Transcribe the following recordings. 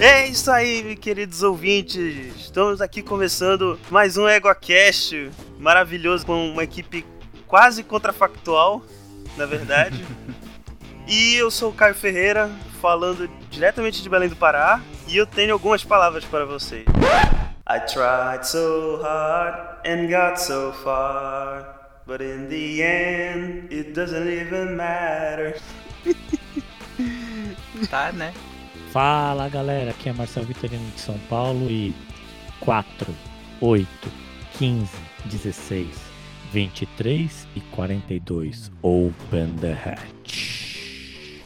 É isso aí, queridos ouvintes. Estamos aqui começando mais um EgoCast maravilhoso com uma equipe quase contrafactual, na verdade. e eu sou o Caio Ferreira, falando diretamente de Belém do Pará, e eu tenho algumas palavras para vocês. I tried so hard and got so far, but in the end it doesn't even matter. Tá, né? Fala galera, aqui é Marcelo Vitorino de São Paulo e 4, 8, 15, 16, 23 e 42. Open the hatch.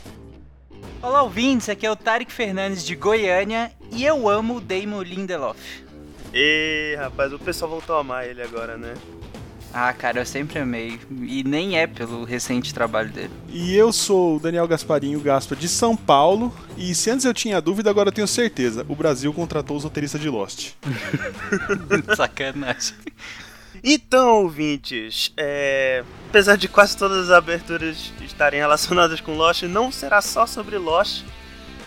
Olá, ouvintes, aqui é o Tarek Fernandes de Goiânia e eu amo o Damon Lindelof. E rapaz, o pessoal voltou a amar ele agora, né? Ah, cara, eu sempre amei. E nem é pelo recente trabalho dele. E eu sou o Daniel Gasparinho Gaspa de São Paulo. E se antes eu tinha dúvida, agora eu tenho certeza. O Brasil contratou os roteiristas de Lost. Sacanagem. Então, ouvintes, é... apesar de quase todas as aberturas estarem relacionadas com Lost, não será só sobre Lost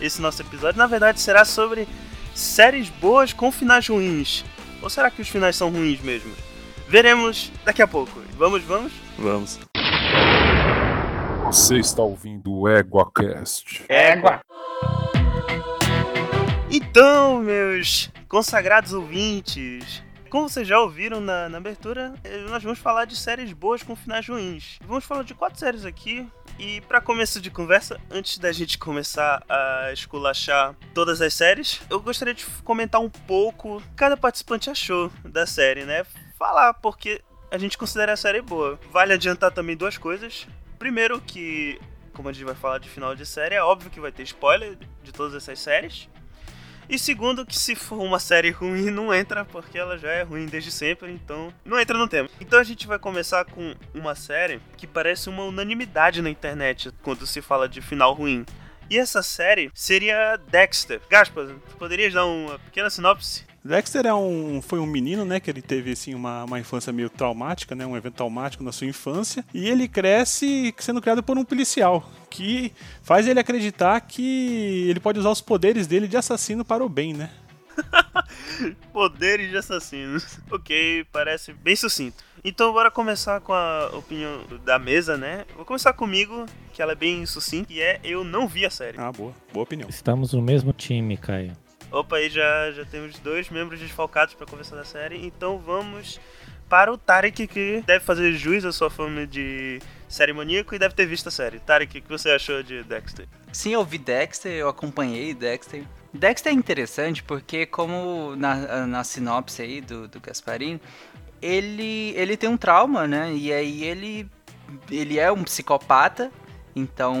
esse nosso episódio. Na verdade, será sobre séries boas com finais ruins. Ou será que os finais são ruins mesmo? Veremos daqui a pouco. Vamos, vamos? Vamos. Você está ouvindo o EguaCast. Égua! Então, meus consagrados ouvintes, como vocês já ouviram na, na, abertura, eh, nós vamos falar de séries boas com finais ruins. Vamos falar de quatro séries aqui. E para começo de conversa, antes da gente começar a esculachar todas as séries, eu gostaria de comentar um pouco o que cada participante achou da série, né? Falar porque a gente considera a série boa. Vale adiantar também duas coisas. Primeiro que, como a gente vai falar de final de série, é óbvio que vai ter spoiler de todas essas séries. E segundo, que se for uma série ruim, não entra, porque ela já é ruim desde sempre, então não entra no tema. Então a gente vai começar com uma série que parece uma unanimidade na internet quando se fala de final ruim. E essa série seria Dexter. Gaspas, poderias dar uma pequena sinopse? Dexter é um, foi um menino, né, que ele teve assim uma, uma infância meio traumática, né, um evento traumático na sua infância, e ele cresce sendo criado por um policial que faz ele acreditar que ele pode usar os poderes dele de assassino para o bem, né? poderes de assassinos. Ok, parece bem sucinto. Então bora começar com a opinião da mesa, né? Vou começar comigo, que ela é bem sucinta, e é eu não vi a série. Ah, boa. Boa opinião. Estamos no mesmo time, Caio. Opa, aí já, já temos dois membros desfalcados para conversar da série, então vamos para o Tarek, que deve fazer jus à sua fama de série maníaco e deve ter visto a série. Tarek, o que você achou de Dexter? Sim, eu vi Dexter, eu acompanhei Dexter. Dexter é interessante porque, como na, na sinopse aí do, do Gasparini, ele, ele tem um trauma, né? E aí ele, ele é um psicopata, então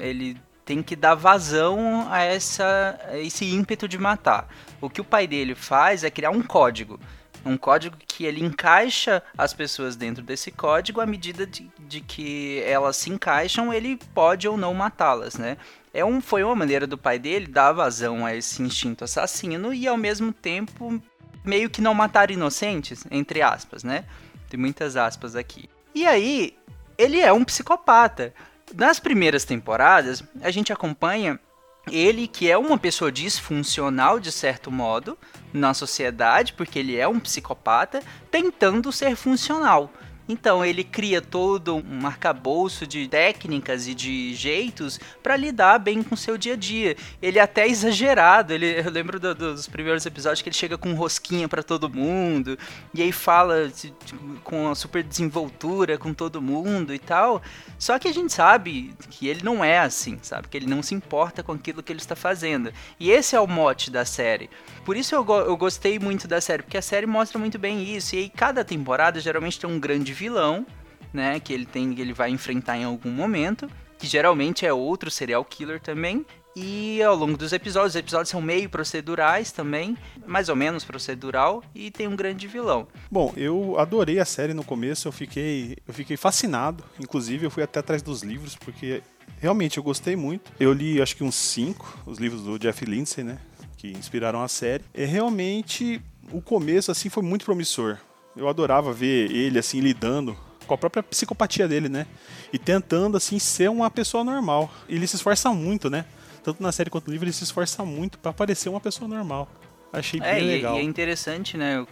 ele tem que dar vazão a, essa, esse ímpeto de matar. O que o pai dele faz é criar um código. Um código que ele encaixa as pessoas dentro desse código, à medida de, de que elas se encaixam, ele pode ou não matá-las, né? É um, foi uma maneira do pai dele dar vazão a esse instinto assassino e ao mesmo tempo meio que não matar inocentes, entre aspas, né? Tem muitas aspas aqui. E aí, ele é um psicopata. Nas primeiras temporadas, a gente acompanha ele que é uma pessoa disfuncional de certo modo na sociedade, porque ele é um psicopata, tentando ser funcional. Então ele cria todo um arcabouço de técnicas e de jeitos para lidar bem com o seu dia a dia. Ele é até exagerado. Ele, eu lembro do, dos primeiros episódios que ele chega com rosquinha para todo mundo e aí fala com a super desenvoltura com todo mundo e tal. Só que a gente sabe que ele não é assim, sabe? Que ele não se importa com aquilo que ele está fazendo. E esse é o mote da série. Por isso eu, go eu gostei muito da série, porque a série mostra muito bem isso. E aí cada temporada geralmente tem um grande vilão, né? Que ele tem, ele vai enfrentar em algum momento. Que geralmente é outro serial killer também. E ao longo dos episódios, os episódios são meio procedurais também, mais ou menos procedural, e tem um grande vilão. Bom, eu adorei a série no começo, eu fiquei, eu fiquei fascinado. Inclusive, eu fui até atrás dos livros, porque realmente eu gostei muito. Eu li acho que uns cinco, os livros do Jeff Lindsay, né? Que inspiraram a série. E realmente o começo assim foi muito promissor. Eu adorava ver ele assim lidando com a própria psicopatia dele, né? E tentando assim ser uma pessoa normal. Ele se esforça muito, né? tanto na série quanto no livro, ele se esforça muito para parecer uma pessoa normal. Achei é, bem e, legal. E é interessante, né?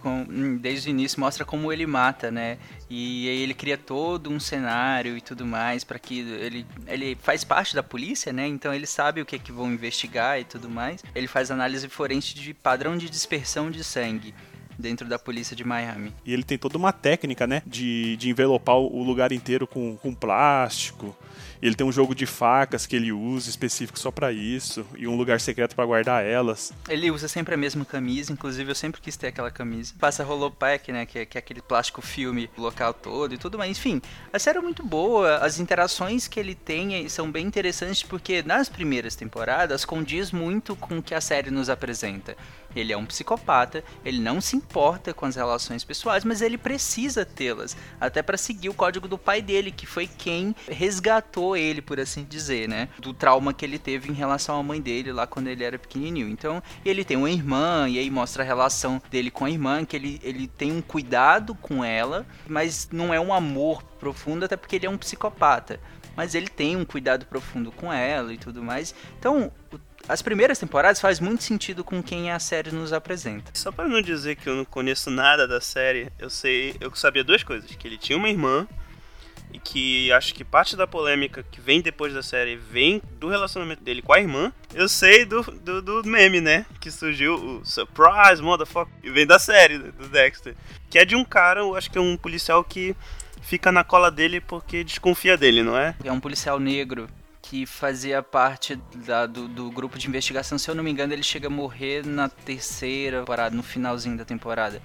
Desde o início mostra como ele mata, né? E aí ele cria todo um cenário e tudo mais para que ele ele faz parte da polícia, né? Então ele sabe o que é que vão investigar e tudo mais. Ele faz análise forense de padrão de dispersão de sangue dentro da polícia de Miami. E ele tem toda uma técnica, né? De, de envelopar o lugar inteiro com, com plástico. Ele tem um jogo de facas que ele usa específico só para isso e um lugar secreto para guardar elas. Ele usa sempre a mesma camisa, inclusive eu sempre quis ter aquela camisa. Passa Holopack, né, que é, que é aquele plástico filme local todo e tudo mais. Enfim, a série é muito boa, as interações que ele tem são bem interessantes porque nas primeiras temporadas condiz muito com o que a série nos apresenta. Ele é um psicopata, ele não se importa com as relações pessoais, mas ele precisa tê-las, até para seguir o código do pai dele, que foi quem resgatou ele, por assim dizer, né? Do trauma que ele teve em relação à mãe dele lá quando ele era pequenininho. Então, ele tem uma irmã, e aí mostra a relação dele com a irmã, que ele, ele tem um cuidado com ela, mas não é um amor profundo, até porque ele é um psicopata. Mas ele tem um cuidado profundo com ela e tudo mais. Então, as primeiras temporadas faz muito sentido com quem a série nos apresenta. Só para não dizer que eu não conheço nada da série, eu sei, eu sabia duas coisas, que ele tinha uma irmã e que acho que parte da polêmica que vem depois da série vem do relacionamento dele com a irmã. Eu sei do, do, do meme, né? Que surgiu o Surprise, motherfucker, e vem da série do Dexter. Que é de um cara, eu acho que é um policial que fica na cola dele porque desconfia dele, não é? É um policial negro que fazia parte da, do, do, grupo de investigação. Se eu não me engano, ele chega a morrer na terceira temporada, no finalzinho da temporada.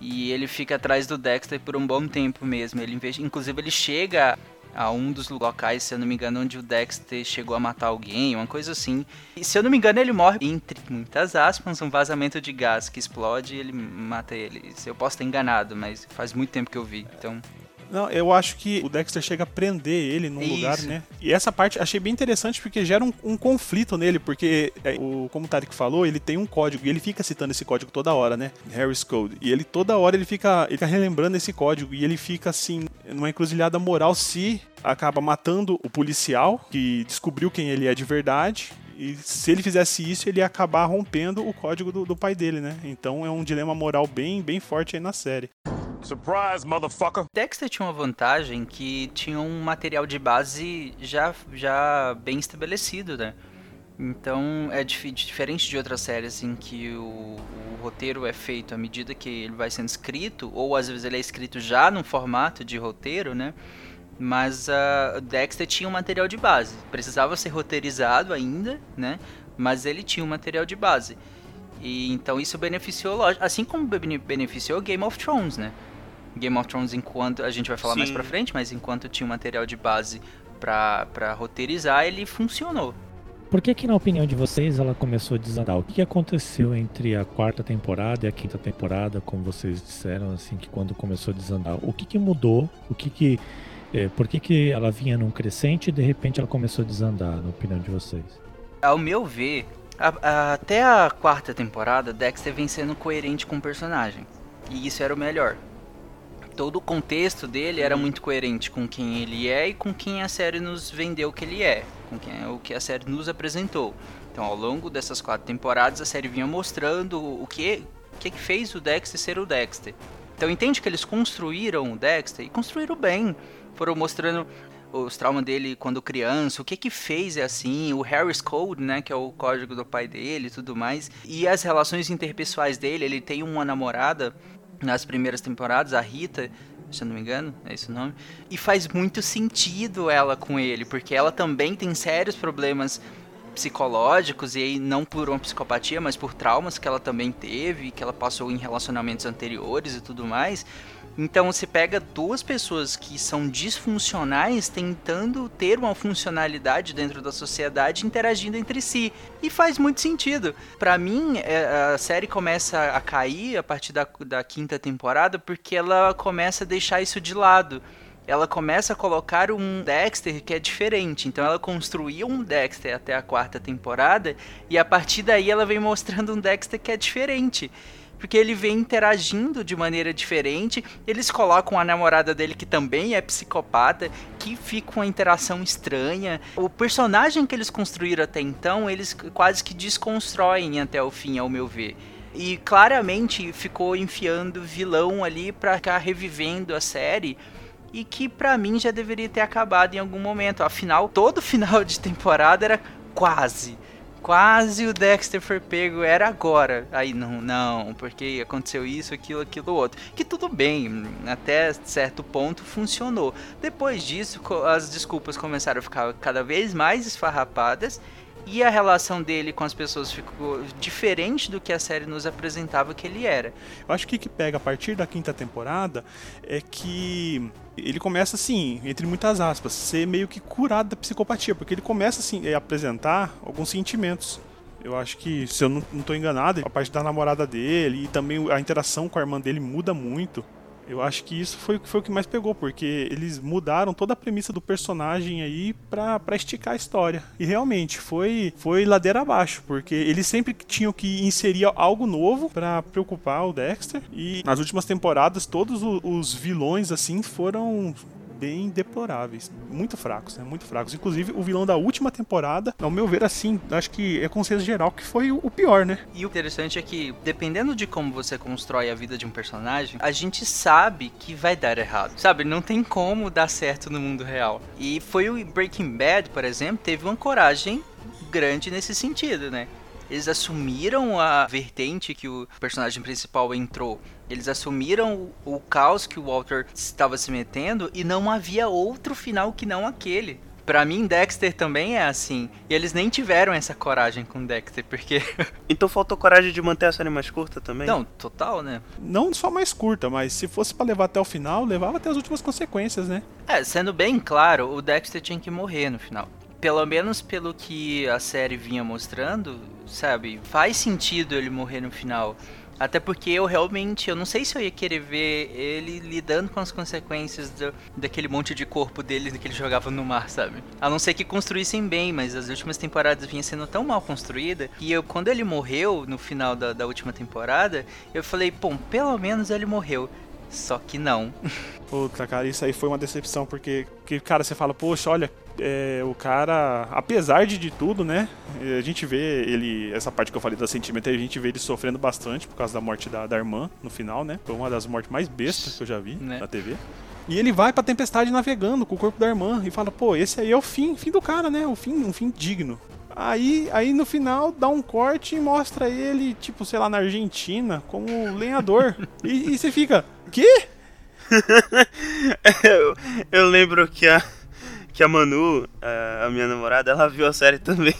E ele fica atrás do Dexter por um bom tempo mesmo. Ele, inclusive, ele chega a um dos locais, se eu não me engano, onde o Dexter chegou a matar alguém, uma coisa assim. E se eu não me engano, ele morre, entre muitas aspas, um vazamento de gás que explode e ele mata ele. Eu posso estar enganado, mas faz muito tempo que eu vi, então não, eu acho que o Dexter chega a prender ele num Isso. lugar, né? E essa parte achei bem interessante porque gera um, um conflito nele, porque, é, o, como o Tarek falou, ele tem um código e ele fica citando esse código toda hora, né? Harris Code. E ele toda hora ele fica, ele fica relembrando esse código e ele fica assim, numa encruzilhada moral se acaba matando o policial que descobriu quem ele é de verdade e se ele fizesse isso, ele ia acabar rompendo o código do, do, pai dele, né? Então é um dilema moral bem, bem forte aí na série. Surprise, motherfucker! Dexter tinha uma vantagem que tinha um material de base já, já bem estabelecido, né? Então é dif diferente de outras séries em que o, o, roteiro é feito à medida que ele vai sendo escrito, ou às vezes ele é escrito já num formato de roteiro, né? Mas uh, Dexter tinha um material de base. Precisava ser roteirizado ainda, né? Mas ele tinha um material de base. E então isso beneficiou, assim como beneficiou Game of Thrones, né? Game of Thrones enquanto a gente vai falar Sim. mais para frente, mas enquanto tinha um material de base para roteirizar, ele funcionou. Por que que na opinião de vocês ela começou a desandar? O que, que aconteceu entre a quarta temporada e a quinta temporada, como vocês disseram assim que quando começou a desandar? O que que mudou? O que que é, por que, que ela vinha num crescente e de repente ela começou a desandar, na opinião de vocês? Ao meu ver, a, a, até a quarta temporada, Dexter vem sendo coerente com o personagem. E isso era o melhor todo o contexto dele era muito coerente com quem ele é e com quem a série nos vendeu que ele é, com quem, o que a série nos apresentou. Então, ao longo dessas quatro temporadas, a série vinha mostrando o que, o que fez o Dexter ser o Dexter. Então, entende que eles construíram o Dexter e construíram bem. Foram mostrando os traumas dele quando criança, o que que fez é assim, o Harris Code, né, que é o código do pai dele e tudo mais, e as relações interpessoais dele, ele tem uma namorada nas primeiras temporadas, a Rita, se eu não me engano, é esse o nome. E faz muito sentido ela com ele, porque ela também tem sérios problemas psicológicos, e aí não por uma psicopatia, mas por traumas que ela também teve, que ela passou em relacionamentos anteriores e tudo mais. Então você pega duas pessoas que são disfuncionais tentando ter uma funcionalidade dentro da sociedade interagindo entre si. E faz muito sentido. Para mim, é, a série começa a cair a partir da, da quinta temporada porque ela começa a deixar isso de lado ela começa a colocar um Dexter que é diferente. Então ela construiu um Dexter até a quarta temporada e a partir daí ela vem mostrando um Dexter que é diferente. Porque ele vem interagindo de maneira diferente. Eles colocam a namorada dele, que também é psicopata, que fica uma interação estranha. O personagem que eles construíram até então, eles quase que desconstroem até o fim, ao meu ver. E claramente ficou enfiando vilão ali pra ficar revivendo a série e que para mim já deveria ter acabado em algum momento. Afinal, todo final de temporada era quase. Quase o Dexter foi pego, era agora. Aí não, não, porque aconteceu isso, aquilo, aquilo outro. Que tudo bem, até certo ponto funcionou. Depois disso, as desculpas começaram a ficar cada vez mais esfarrapadas e a relação dele com as pessoas ficou diferente do que a série nos apresentava que ele era. Eu acho que o que pega a partir da quinta temporada é que ele começa assim, entre muitas aspas, ser meio que curado da psicopatia, porque ele começa assim a apresentar alguns sentimentos. Eu acho que, se eu não estou enganado, a parte da namorada dele e também a interação com a irmã dele muda muito. Eu acho que isso foi, foi o que mais pegou, porque eles mudaram toda a premissa do personagem aí pra, pra esticar a história. E realmente foi, foi ladeira abaixo, porque eles sempre tinham que inserir algo novo para preocupar o Dexter. E nas últimas temporadas, todos os vilões assim foram bem deploráveis. Muito fracos, né? Muito fracos. Inclusive, o vilão da última temporada, ao meu ver, assim, acho que é consenso geral que foi o pior, né? E o interessante é que, dependendo de como você constrói a vida de um personagem, a gente sabe que vai dar errado. Sabe? Não tem como dar certo no mundo real. E foi o Breaking Bad, por exemplo, teve uma coragem grande nesse sentido, né? Eles assumiram a vertente que o personagem principal entrou. Eles assumiram o, o caos que o Walter estava se metendo e não havia outro final que não aquele. Pra mim, Dexter também é assim. E eles nem tiveram essa coragem com Dexter, porque. então faltou coragem de manter a série mais curta também? Não, total, né? Não só mais curta, mas se fosse para levar até o final, levava até as últimas consequências, né? É, sendo bem claro, o Dexter tinha que morrer no final pelo menos pelo que a série vinha mostrando, sabe, faz sentido ele morrer no final. Até porque eu realmente, eu não sei se eu ia querer ver ele lidando com as consequências do, daquele monte de corpo dele que ele jogava no mar, sabe? A não ser que construíssem bem, mas as últimas temporadas vinha sendo tão mal construída. E eu, quando ele morreu no final da, da última temporada, eu falei, bom, pelo menos ele morreu. Só que não. Puta, cara, isso aí foi uma decepção, porque, que, cara, você fala, poxa, olha, é, o cara, apesar de, de tudo, né? A gente vê ele, essa parte que eu falei da sentimento, a gente vê ele sofrendo bastante por causa da morte da, da irmã no final, né? Foi uma das mortes mais bestas que eu já vi né? na TV. E ele vai pra tempestade navegando com o corpo da irmã e fala, pô, esse aí é o fim, fim do cara, né? O fim, um fim digno. Aí, aí no final dá um corte e mostra ele, tipo, sei lá, na Argentina, como lenhador. e, e você fica, quê? eu, eu lembro que a que a Manu, a minha namorada, ela viu a série também.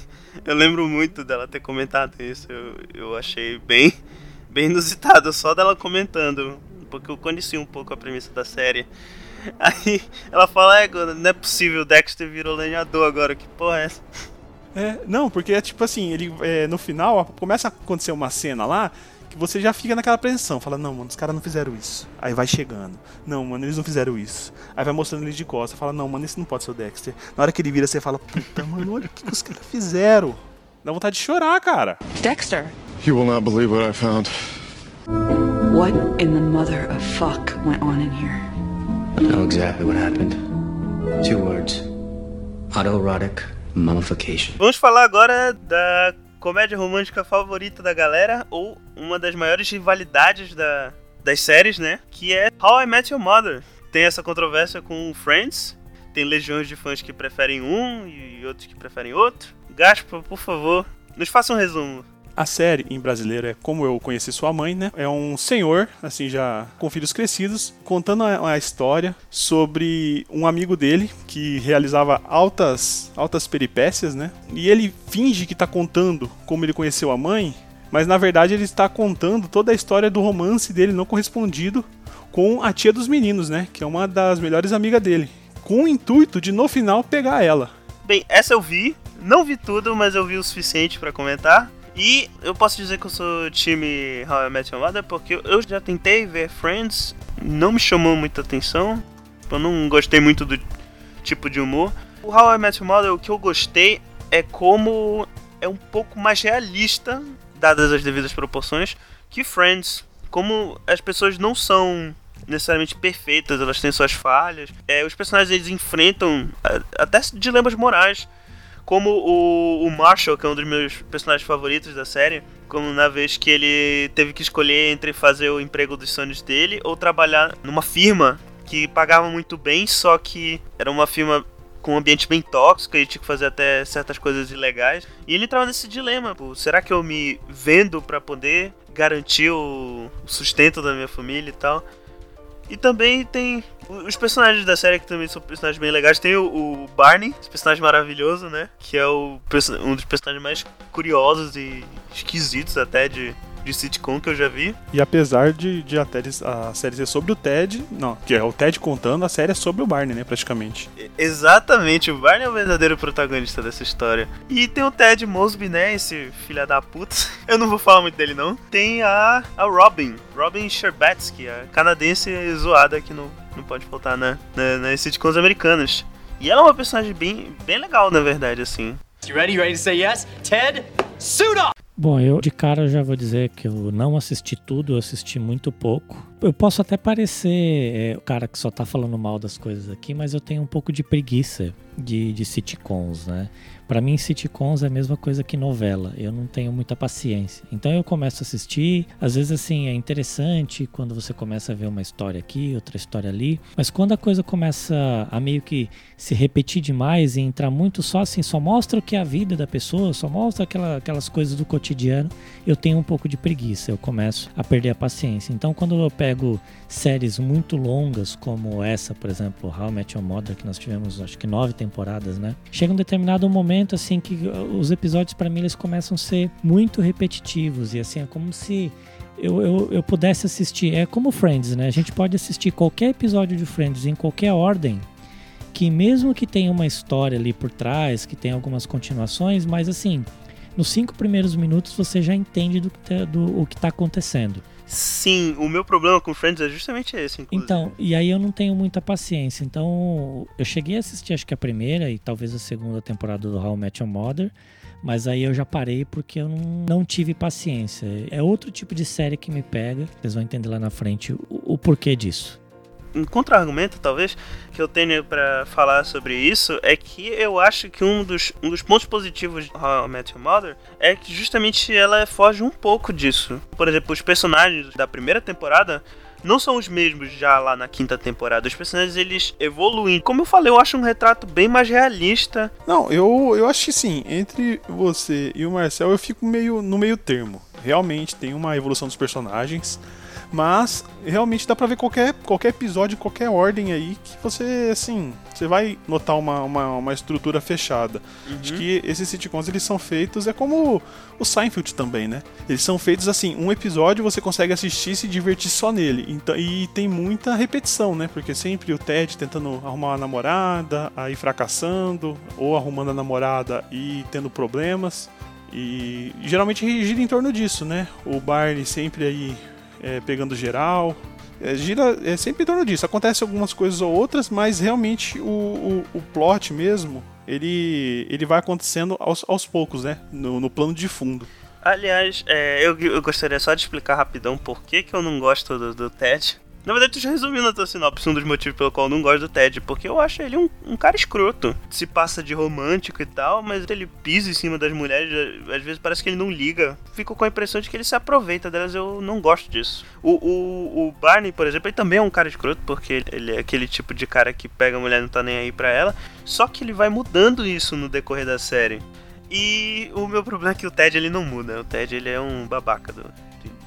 Eu lembro muito dela ter comentado isso. Eu, eu achei bem, bem inusitado só dela comentando, porque eu conheci um pouco a premissa da série. Aí ela fala: é, não é possível, o Dexter virou lenhador agora, que porra é essa? É, não, porque é tipo assim, ele é, no final começa a acontecer uma cena lá você já fica naquela apreensão. Fala, não, mano, os caras não fizeram isso. Aí vai chegando. Não, mano, eles não fizeram isso. Aí vai mostrando ele de costas. Fala, não, mano, esse não pode ser o Dexter. Na hora que ele vira, você fala, puta, mano, olha o que, que os caras fizeram. Dá vontade de chorar, cara. Dexter. You will not believe what I found. What in the mother of fuck went on in here? I know exactly what happened. Two words. Autoerotic mummification. Vamos falar agora da comédia romântica favorita da galera, ou uma das maiores rivalidades da, das séries, né? Que é How I Met Your Mother. Tem essa controvérsia com Friends. Tem legiões de fãs que preferem um e outros que preferem outro. Gaspa, por favor, nos faça um resumo. A série em brasileiro é Como Eu Conheci Sua Mãe, né? É um senhor, assim, já com filhos crescidos, contando a, história sobre um amigo dele que realizava altas, altas peripécias, né? E ele finge que está contando como ele conheceu a mãe, mas na verdade ele está contando toda a história do romance dele não correspondido com a tia dos meninos, né? Que é uma das melhores amigas dele. Com o intuito de no final pegar ela. Bem, essa eu vi. Não vi tudo, mas eu vi o suficiente para comentar. E eu posso dizer que eu sou time How I Met Your Mother porque eu já tentei ver Friends, não me chamou muita atenção. Eu não gostei muito do tipo de humor. O How I Met Your Mother, o que eu gostei é como é um pouco mais realista, dadas as devidas proporções, que Friends. como as pessoas não são necessariamente perfeitas, elas têm suas falhas. É, os personagens eles enfrentam até dilemas morais, como o, o Marshall, que é um dos meus personagens favoritos da série, como na vez que ele teve que escolher entre fazer o emprego dos sonhos dele ou trabalhar numa firma que pagava muito bem, só que era uma firma com um ambiente bem tóxico e tinha que fazer até certas coisas ilegais. E ele entrava nesse dilema, pô, será que eu me vendo para poder garantir o sustento da minha família e tal? E também tem os personagens da série que também são personagens bem legais. Tem o, o Barney, esse personagem maravilhoso, né? Que é o, um dos personagens mais curiosos e esquisitos até de, de sitcom que eu já vi. E apesar de, de a, série, a série ser sobre o Ted, não, que é o Ted contando, a série é sobre o Barney, né, praticamente. Exatamente, o Barney é o verdadeiro protagonista dessa história. E tem o Ted Mosby, né, esse filho da puta. Eu não vou falar muito dele, não. Tem a, a Robin, Robin Sherbatsky, a canadense zoada que não, não pode faltar né, na, nas sitcoms americanas. E ela é uma personagem bem, bem legal, na verdade, assim. You ready? You ready to say yes? Ted, suit up! Bom, eu de cara já vou dizer que eu não assisti tudo, eu assisti muito pouco. Eu posso até parecer é, o cara que só tá falando mal das coisas aqui, mas eu tenho um pouco de preguiça de, de sitcoms, né? Para mim, sitcoms é a mesma coisa que novela. Eu não tenho muita paciência. Então eu começo a assistir. Às vezes, assim, é interessante quando você começa a ver uma história aqui, outra história ali. Mas quando a coisa começa a meio que se repetir demais e entrar muito só assim, só mostra o que é a vida da pessoa, só mostra aquela, aquelas coisas do cotidiano, eu tenho um pouco de preguiça. Eu começo a perder a paciência. Então, quando eu pego séries muito longas, como essa, por exemplo, How I Met Your Mother, que nós tivemos acho que nove temporadas, né? Chega um determinado momento assim que os episódios para mim eles começam a ser muito repetitivos e assim é como se eu, eu, eu pudesse assistir. É como Friends, né? A gente pode assistir qualquer episódio de Friends em qualquer ordem que mesmo que tenha uma história ali por trás, que tenha algumas continuações, mas assim, nos cinco primeiros minutos você já entende do tá, do, o que está acontecendo. Sim, o meu problema com Friends é justamente esse, inclusive. Então, e aí eu não tenho muita paciência. Então, eu cheguei a assistir acho que a primeira e talvez a segunda temporada do How I Met Your Mother, mas aí eu já parei porque eu não, não tive paciência. É outro tipo de série que me pega. Vocês vão entender lá na frente o, o porquê disso um contra-argumento, talvez, que eu tenho para falar sobre isso é que eu acho que um dos, um dos pontos positivos de How I Met Your Mother é que justamente ela foge um pouco disso. Por exemplo, os personagens da primeira temporada não são os mesmos já lá na quinta temporada. Os personagens eles evoluem. Como eu falei, eu acho um retrato bem mais realista. Não, eu, eu acho que sim. Entre você e o Marcel, eu fico meio no meio termo. Realmente tem uma evolução dos personagens. Mas realmente dá pra ver qualquer, qualquer episódio, qualquer ordem aí, que você, assim, você vai notar uma, uma, uma estrutura fechada. Uhum. Acho que esses sitcoms eles são feitos, é como o Seinfeld também, né? Eles são feitos assim, um episódio você consegue assistir e se divertir só nele. Então, e tem muita repetição, né? Porque sempre o Ted tentando arrumar uma namorada, aí fracassando, ou arrumando a namorada e tendo problemas. E geralmente gira em torno disso, né? O Barney sempre aí é, pegando geral. É, gira é sempre em torno disso. Acontece algumas coisas ou outras, mas realmente o, o, o plot mesmo ele, ele vai acontecendo aos, aos poucos, né? No, no plano de fundo. Aliás, é, eu, eu, gostaria só de explicar rapidão por que, que eu não gosto do, do Ted. Na verdade, tu já resumiu na tua sinopse um dos motivos pelo qual eu não gosto do Ted, porque eu acho ele um, um cara escroto. Se passa de romântico e tal, mas ele pisa em cima das mulheres, às vezes parece que ele não liga. Fico com a impressão de que ele se aproveita delas, eu não gosto disso. O, o, o Barney, por exemplo, ele também é um cara escroto, porque ele é aquele tipo de cara que pega a mulher e não tá nem aí pra ela. Só que ele vai mudando isso no decorrer da série. E o meu problema é que o Ted ele não muda. O Ted ele é um babaca do,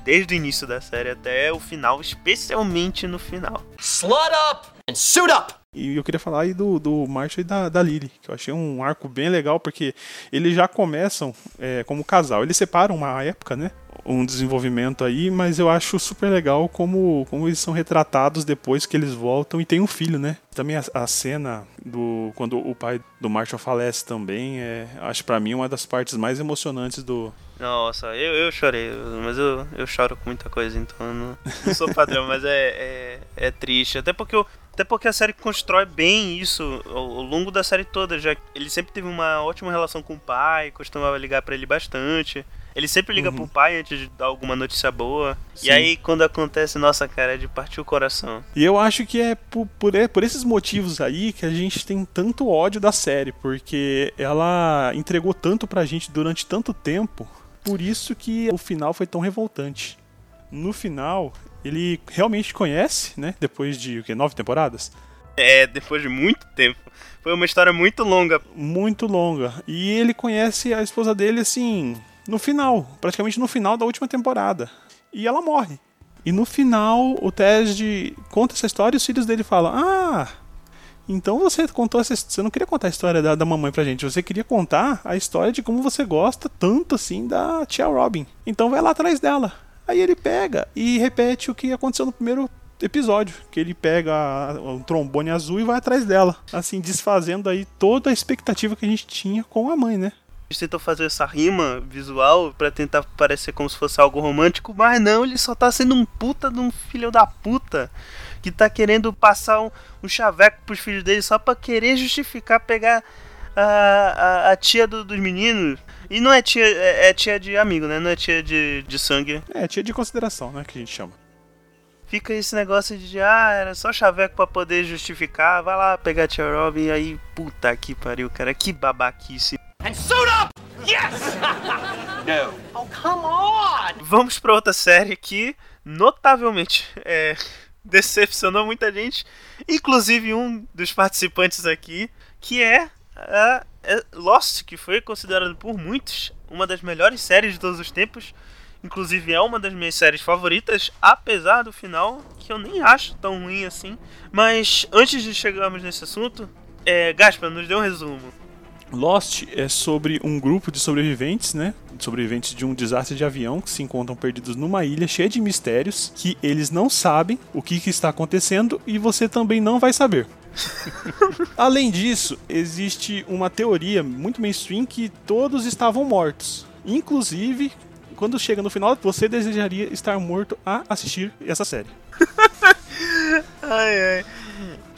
desde o início da série até o final, especialmente no final. Slut up and suit up! E eu queria falar aí do, do Marshall e da, da Lily, que eu achei um arco bem legal, porque eles já começam é, como casal. Eles separam uma época, né? um desenvolvimento aí, mas eu acho super legal como, como eles são retratados depois que eles voltam e tem um filho, né? Também a, a cena do quando o pai do Marshall falece também é, acho para mim uma das partes mais emocionantes do Nossa, eu, eu chorei, mas eu, eu choro com muita coisa, então eu não, não sou padrão, mas é, é, é triste. Até porque, eu, até porque a série constrói bem isso ao, ao longo da série toda, já que ele sempre teve uma ótima relação com o pai, costumava ligar para ele bastante. Ele sempre liga Uhum. pro pai antes de dar alguma notícia boa. Sim. E aí, quando acontece, nossa, cara, é de partir o coração. E eu acho que é por, por, é por esses motivos aí que a gente tem tanto ódio da série, porque ela entregou tanto pra gente durante tanto tempo, por isso que o final foi tão revoltante. No final, ele realmente conhece, né? Depois de o quê? Nove temporadas? É, depois de muito tempo. Foi uma história muito longa. Muito longa. E ele conhece a esposa dele assim, no final, praticamente no final da última temporada. E ela morre. E no final, o Ted conta essa história e os filhos dele falam: Ah, então você contou essa Você não queria contar a história da, da mamãe pra gente, você queria contar a história de como você gosta tanto assim da tia Robin. Então vai lá atrás dela. Aí ele pega e repete o que aconteceu no primeiro episódio, que ele pega um trombone azul e vai atrás dela, assim desfazendo aí toda a expectativa que a gente tinha com a mãe, né? Eles tentam fazer essa rima visual pra tentar parecer como se fosse algo romântico, mas não, ele só tá sendo um puta de um filho da puta que tá querendo passar um, um chaveco pros filhos dele só pra querer justificar pegar a, a, a tia do- dos meninos. E não é tia, é, é tia de amigo, né? Não é tia de, de sangue. É, tia de consideração, né, que a gente chama. Fica esse negócio de, ah, era só chaveco pra poder justificar, vai lá pegar a tia Robin, e aí, puta que pariu, cara, que babaquice. Vamos pra outra série que, notavelmente, é, decepcionou muita gente, inclusive um dos participantes aqui, que é a é Lost, que foi considerado por muitos uma das melhores séries de todos os tempos. Inclusive é uma das minhas séries favoritas, apesar do final, que eu nem acho tão ruim assim. Mas antes de chegarmos nesse assunto, é, Gaspar, nos dê um resumo. Lost é sobre um grupo de sobreviventes, né? Sobreviventes de um desastre de avião que se encontram perdidos numa ilha cheia de mistérios que eles não sabem o que, que está acontecendo e você também não vai saber. Além disso, existe uma teoria muito mainstream que todos estavam mortos. Inclusive, quando chega no final, você desejaria estar morto a assistir essa série. Ai, ai.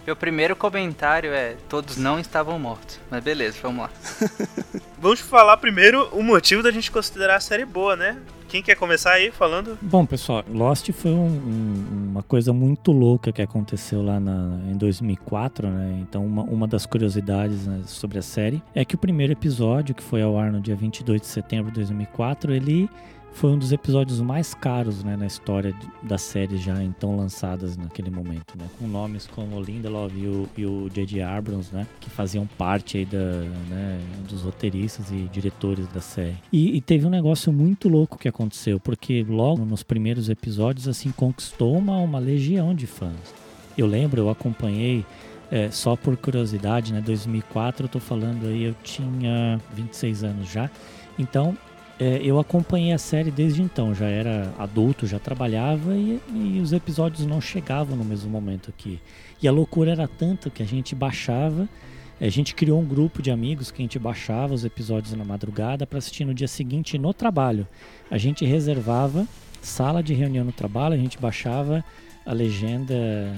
Meu primeiro comentário é: todos não estavam mortos. Mas beleza, vamos lá. Vamos falar primeiro o motivo da gente considerar a série boa, né? Quem quer começar aí falando? Bom, pessoal, Lost foi um- um- uma coisa muito louca que aconteceu lá na- em 2004, né? Então, uma, uma das curiosidades né, sobre a série é que o primeiro episódio, que foi ao ar no dia 22 de setembro de 2004, ele foi um dos episódios mais caros né, na história das séries já então lançadas naquele momento, né? Com nomes como Lindelof e o, e o J.J. Abrams, né? Que faziam parte aí da, né, dos roteiristas e diretores da série. E, e teve um negócio muito louco que aconteceu, porque logo nos primeiros episódios, assim, conquistou uma, uma legião de fãs. Eu lembro, eu acompanhei, é, só por curiosidade, né? 2004, eu tô falando aí, eu tinha 26 anos já. Então, é, eu acompanhei a série desde então, já era adulto, já trabalhava e, e os episódios não chegavam no mesmo momento aqui. E a loucura era tanta que a gente baixava, a gente criou um grupo de amigos que a gente baixava os episódios na madrugada para assistir no dia seguinte no trabalho. A gente reservava sala de reunião no trabalho, a gente baixava a legenda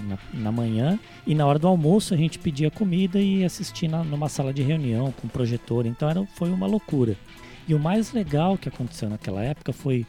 na, na manhã e na hora do almoço a gente pedia comida e assistia na- numa sala de reunião com projetor. Então era, foi uma loucura. E o mais legal que aconteceu naquela época foi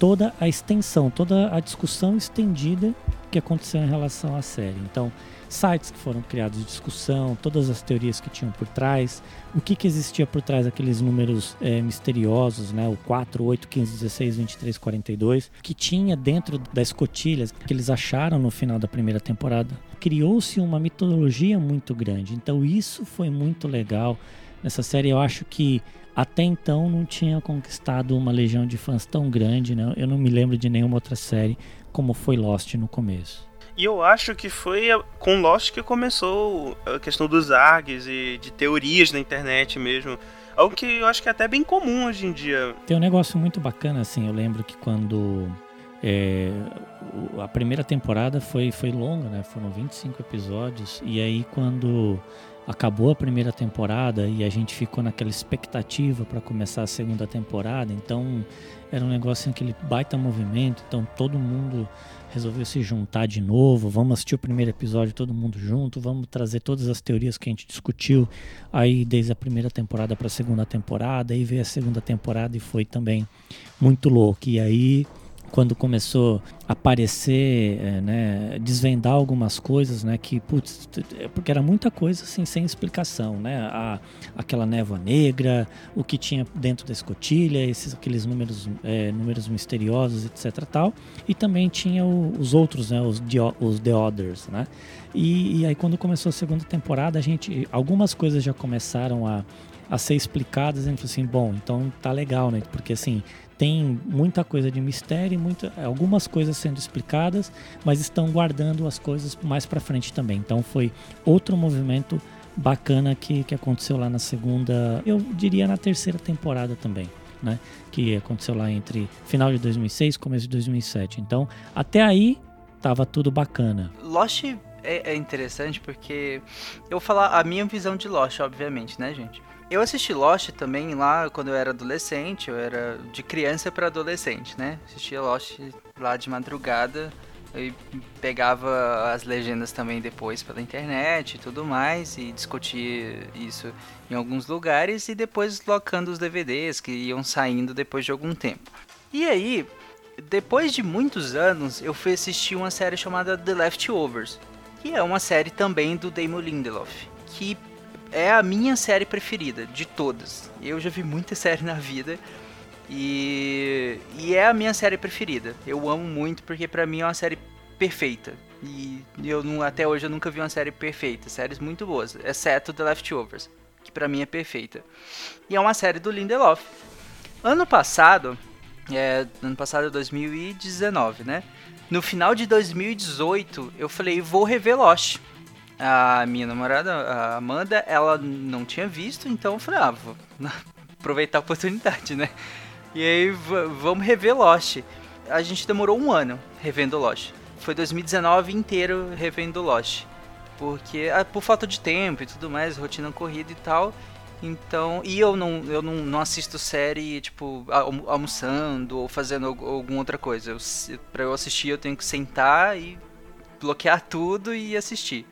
toda a extensão, toda a discussão estendida que aconteceu em relação à série. Então, sites que foram criados de discussão, todas as teorias que tinham por trás, o que, que existia por trás daqueles números eh, misteriosos, né? O 4, 8, 15, 16, 23, 42, que tinha dentro das escotilhas que eles acharam no final da primeira temporada. Criou-se uma mitologia muito grande. Então, isso foi muito legal nessa série. Eu acho que até então não tinha conquistado uma legião de fãs tão grande, né? Eu não me lembro de nenhuma outra série como foi Lost no começo. E eu acho que foi com Lost que começou a questão dos ARGs e de teorias na internet mesmo. Algo que eu acho que é até bem comum hoje em dia. Tem um negócio muito bacana, assim, eu lembro que quando é, a primeira temporada foi, foi longa, né? Foram 25 episódios. E aí, quando acabou a primeira temporada e a gente ficou naquela expectativa para começar a segunda temporada, então era um negócio, assim, aquele baita movimento. Então todo mundo resolveu se juntar de novo. Vamos assistir o primeiro episódio todo mundo junto. Vamos trazer todas as teorias que a gente discutiu aí desde a primeira temporada para a segunda temporada. Aí veio a segunda temporada e foi também muito louco. E aí quando começou a aparecer, é, né, desvendar algumas coisas, né, que putz, porque era muita coisa assim sem explicação, né, a, aquela névoa negra, o que tinha dentro da escotilha, esses aqueles números, é, números misteriosos, etc, tal, e também tinha o- os outros, né, os, the, os the others, né, e, e aí quando começou a segunda temporada, a gente, algumas coisas já começaram a a ser explicadas, a gente falou assim, bom, então tá legal, né? Porque assim, tem muita coisa de mistério, e muita, algumas coisas sendo explicadas, mas estão guardando as coisas mais para frente também. Então foi outro movimento bacana que, que aconteceu lá na segunda, eu diria na terceira temporada também, né? Que aconteceu lá entre final de 2006 começo de 2007. Então, até aí tava tudo bacana. Lost é, é interessante porque eu vou falar a minha visão de Lost, obviamente, né, gente? Eu assisti Lost também lá quando eu era adolescente, eu era de criança para adolescente, né? Assistia Lost lá de madrugada e pegava as legendas também depois pela internet e tudo mais e discutia isso em alguns lugares e depois locando os DVDs que iam saindo depois de algum tempo. E aí, depois de muitos anos, eu fui assistir uma série chamada The Leftovers, que é uma série também do Damon Lindelof, que é a minha série preferida de todas. Eu já vi muita série na vida e, e é a minha série preferida. Eu amo muito porque pra mim é uma série perfeita. E eu até hoje eu nunca vi uma série perfeita, séries muito boas, exceto The Leftovers, que pra mim é perfeita. E é uma série do Lindelof. Ano passado, é, ano passado 2019, né? No final de 2018, eu falei, vou rever Lost. A minha namorada, a Amanda, ela não tinha visto, então eu falei, ah, vou aproveitar a oportunidade, né? E aí, vamos rever Lost. A gente demorou um ano revendo Lost. Foi 2019 inteiro revendo Lost. Porque, ah, por falta de tempo e tudo mais, rotina corrida e tal. Então, e eu não, eu não, não assisto série, tipo, almo- almoçando ou fazendo al- alguma outra coisa. Eu, pra eu assistir, eu tenho que sentar e bloquear tudo e assistir.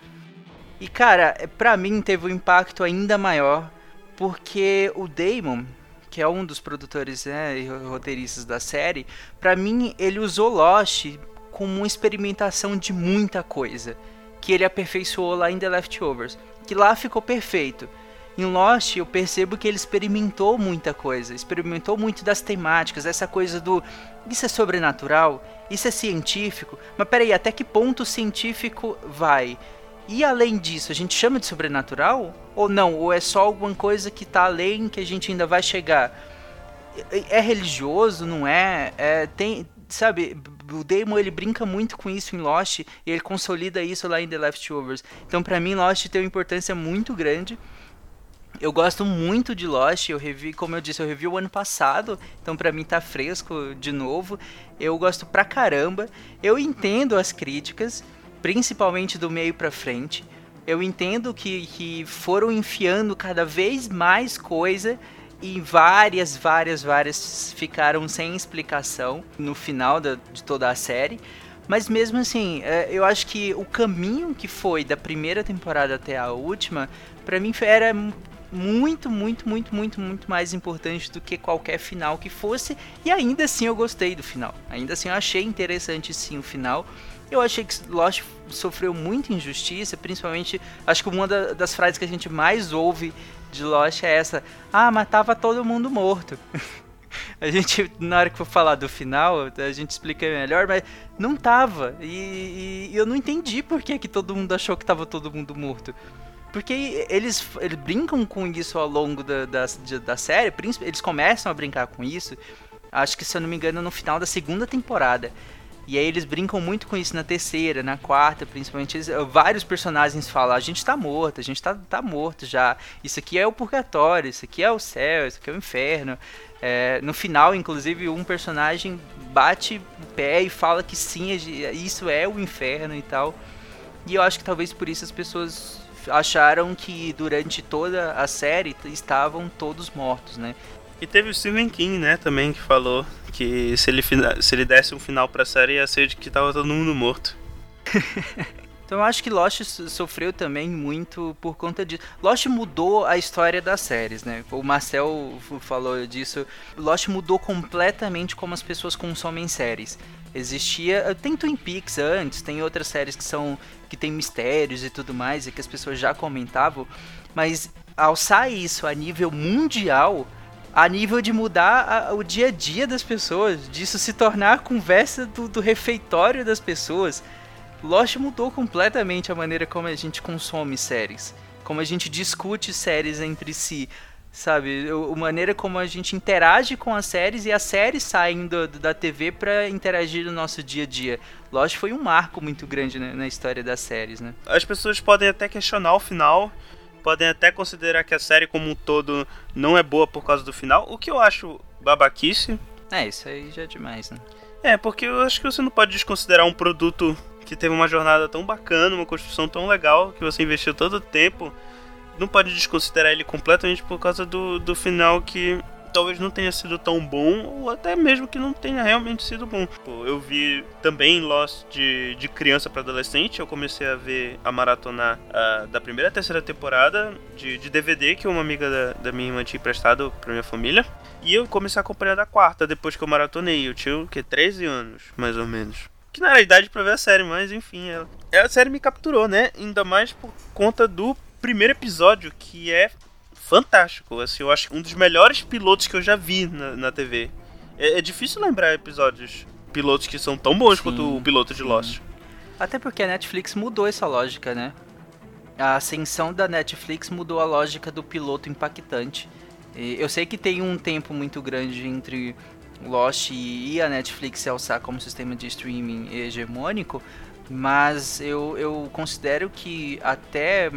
E, cara, pra mim teve um impacto ainda maior, porque o Damon, que é um dos produtores né, e ro- roteiristas da série, pra mim ele usou Lost como uma experimentação de muita coisa, que ele aperfeiçoou lá em The Leftovers, que lá ficou perfeito. Em Lost eu percebo que ele experimentou muita coisa, experimentou muito das temáticas, essa coisa do isso é sobrenatural, isso é científico, mas peraí, até que ponto o científico vai? E além disso, a gente chama de sobrenatural? Ou não? Ou é só alguma coisa que tá além que a gente ainda vai chegar? É- É religioso, não é? é tem, sabe, o Damon ele brinca muito com isso em Lost e ele consolida isso lá em The Leftovers. Então, pra mim, Lost tem uma importância muito grande. Eu gosto muito de Lost, eu revi, como eu disse, eu revi o ano passado, então pra mim tá fresco de novo. Eu gosto pra caramba. Eu entendo as críticas, principalmente do meio pra frente. Eu entendo que, que foram enfiando cada vez mais coisa e várias, várias, várias ficaram sem explicação no final da- de toda a série. Mas mesmo assim, é, eu acho que o caminho que foi da primeira temporada até a última, pra mim era muito, muito, muito, muito, muito mais importante do que qualquer final que fosse. E ainda assim eu gostei do final. Ainda assim eu achei interessante sim o final. Eu achei que Lost sofreu muita injustiça, principalmente, acho que uma da- das frases que a gente mais ouve de Lost é essa: Ah, mas tava todo mundo morto. A gente, na hora que for falar do final, a gente explica melhor, mas não tava. E, e eu não entendi por que, que todo mundo achou que tava todo mundo morto. Porque eles, eles brincam com isso ao longo da, da, da série, eles começam a brincar com isso, acho que se eu não me engano, no final da segunda temporada. E aí eles brincam muito com isso na terceira, na quarta, principalmente. Eles, vários personagens falam: a gente tá morto, a gente tá, tá morto já. Isso aqui é o purgatório, isso aqui é o céu, isso aqui é o inferno. É, no final, inclusive, um personagem bate o pé e fala que sim, isso é o inferno e tal. E eu acho que talvez por isso as pessoas acharam que durante toda a série estavam todos mortos, né? E teve o Stephen King, né, também, que falou que se ele, se ele desse um final pra série ia ser de que tava todo mundo morto. então eu acho que Lost sofreu também muito por conta disso. Lost mudou a história das séries, né? O Marcel falou disso. Lost mudou completamente como as pessoas consomem séries. Existia, tem Twin Peaks antes, tem outras séries que são que tem mistérios e tudo mais e que as pessoas já comentavam, mas alçar isso a nível mundial a nível de mudar a, o dia a dia das pessoas, disso se tornar a conversa do, do refeitório das pessoas. Lost mudou completamente a maneira como a gente consome séries, como a gente discute séries entre si, sabe? A maneira como a gente interage com as séries e as séries saem da TV para interagir no nosso dia a dia. Lost foi um marco muito grande na, na história das séries, né? As pessoas podem até questionar o final, podem até considerar que a série como um todo não é boa por causa do final, o que eu acho babaquice. É, isso aí já é demais, né? É, porque eu acho que você não pode desconsiderar um produto que teve uma jornada tão bacana, uma construção tão legal, que você investiu todo o tempo. Não pode desconsiderar ele completamente por causa do, do final que talvez não tenha sido tão bom, ou até mesmo que não tenha realmente sido bom. Eu vi também Lost de, de criança para adolescente, eu comecei a ver a maratona uh, da primeira e terceira temporada de, de DVD que uma amiga da, da minha irmã tinha emprestado pra minha família. E eu comecei a acompanhar da quarta, depois que eu maratonei. Eu tinha, o que, 13 anos, mais ou menos que não era a idade pra ver a série, mas enfim, ela, a série me capturou, né? Ainda mais por conta do primeiro episódio, que é fantástico. Assim, eu acho um dos melhores pilotos que eu já vi na, na TV. É, é, difícil lembrar episódios, pilotos que são tão bons sim, quanto o piloto de Lost. Até porque a Netflix mudou essa lógica, né? A ascensão da Netflix mudou a lógica do piloto impactante. E eu sei que tem um tempo muito grande entre Lost e a Netflix se alçar como sistema de streaming hegemônico, mas eu, eu considero que até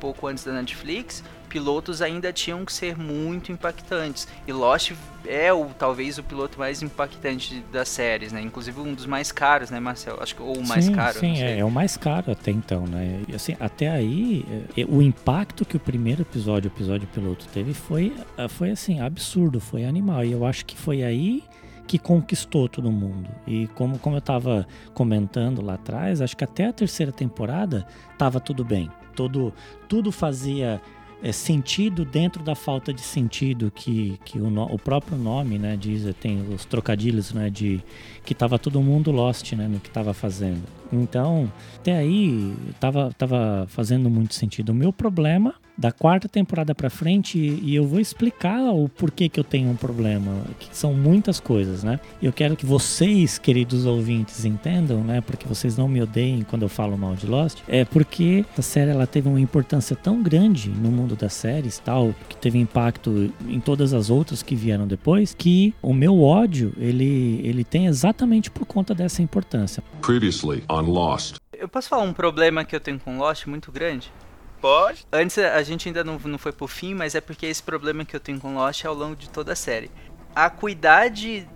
pouco antes da Netflix, pilotos ainda tinham que ser muito impactantes. E Lost é o talvez o piloto mais impactante das séries, né? Inclusive um dos mais caros, né, Marcel? Acho que ou o mais sim, caro. Sim, é, é, o mais caro até então, né? E, assim, até aí, é, o impacto que o primeiro episódio, o episódio piloto teve foi, é, foi assim absurdo, foi animal. E eu acho que foi aí que conquistou todo mundo. E como, como eu estava comentando lá atrás, acho que até a terceira temporada estava tudo bem. Todo, tudo fazia é, sentido dentro da falta de sentido que, que o, no, o próprio nome né, diz, tem os trocadilhos né, de que estava todo mundo lost né, no que estava fazendo. Então, até aí estava tava fazendo muito sentido. O meu problema da quarta temporada para frente e eu vou explicar o porquê que eu tenho um problema, que são muitas coisas, né? Eu quero que vocês, queridos ouvintes, entendam, né? Porque vocês não me odeiem quando eu falo mal de Lost, é porque a série ela teve uma importância tão grande no mundo das séries, tal, que teve impacto em todas as outras que vieram depois, que o meu ódio, ele ele tem exatamente por conta dessa importância. Previously on Lost. Eu posso falar um problema que eu tenho com Lost muito grande? Pode. Antes a gente ainda não, não foi pro fim, mas é porque esse problema que eu tenho com Lost é ao longo de toda a série. A cuidade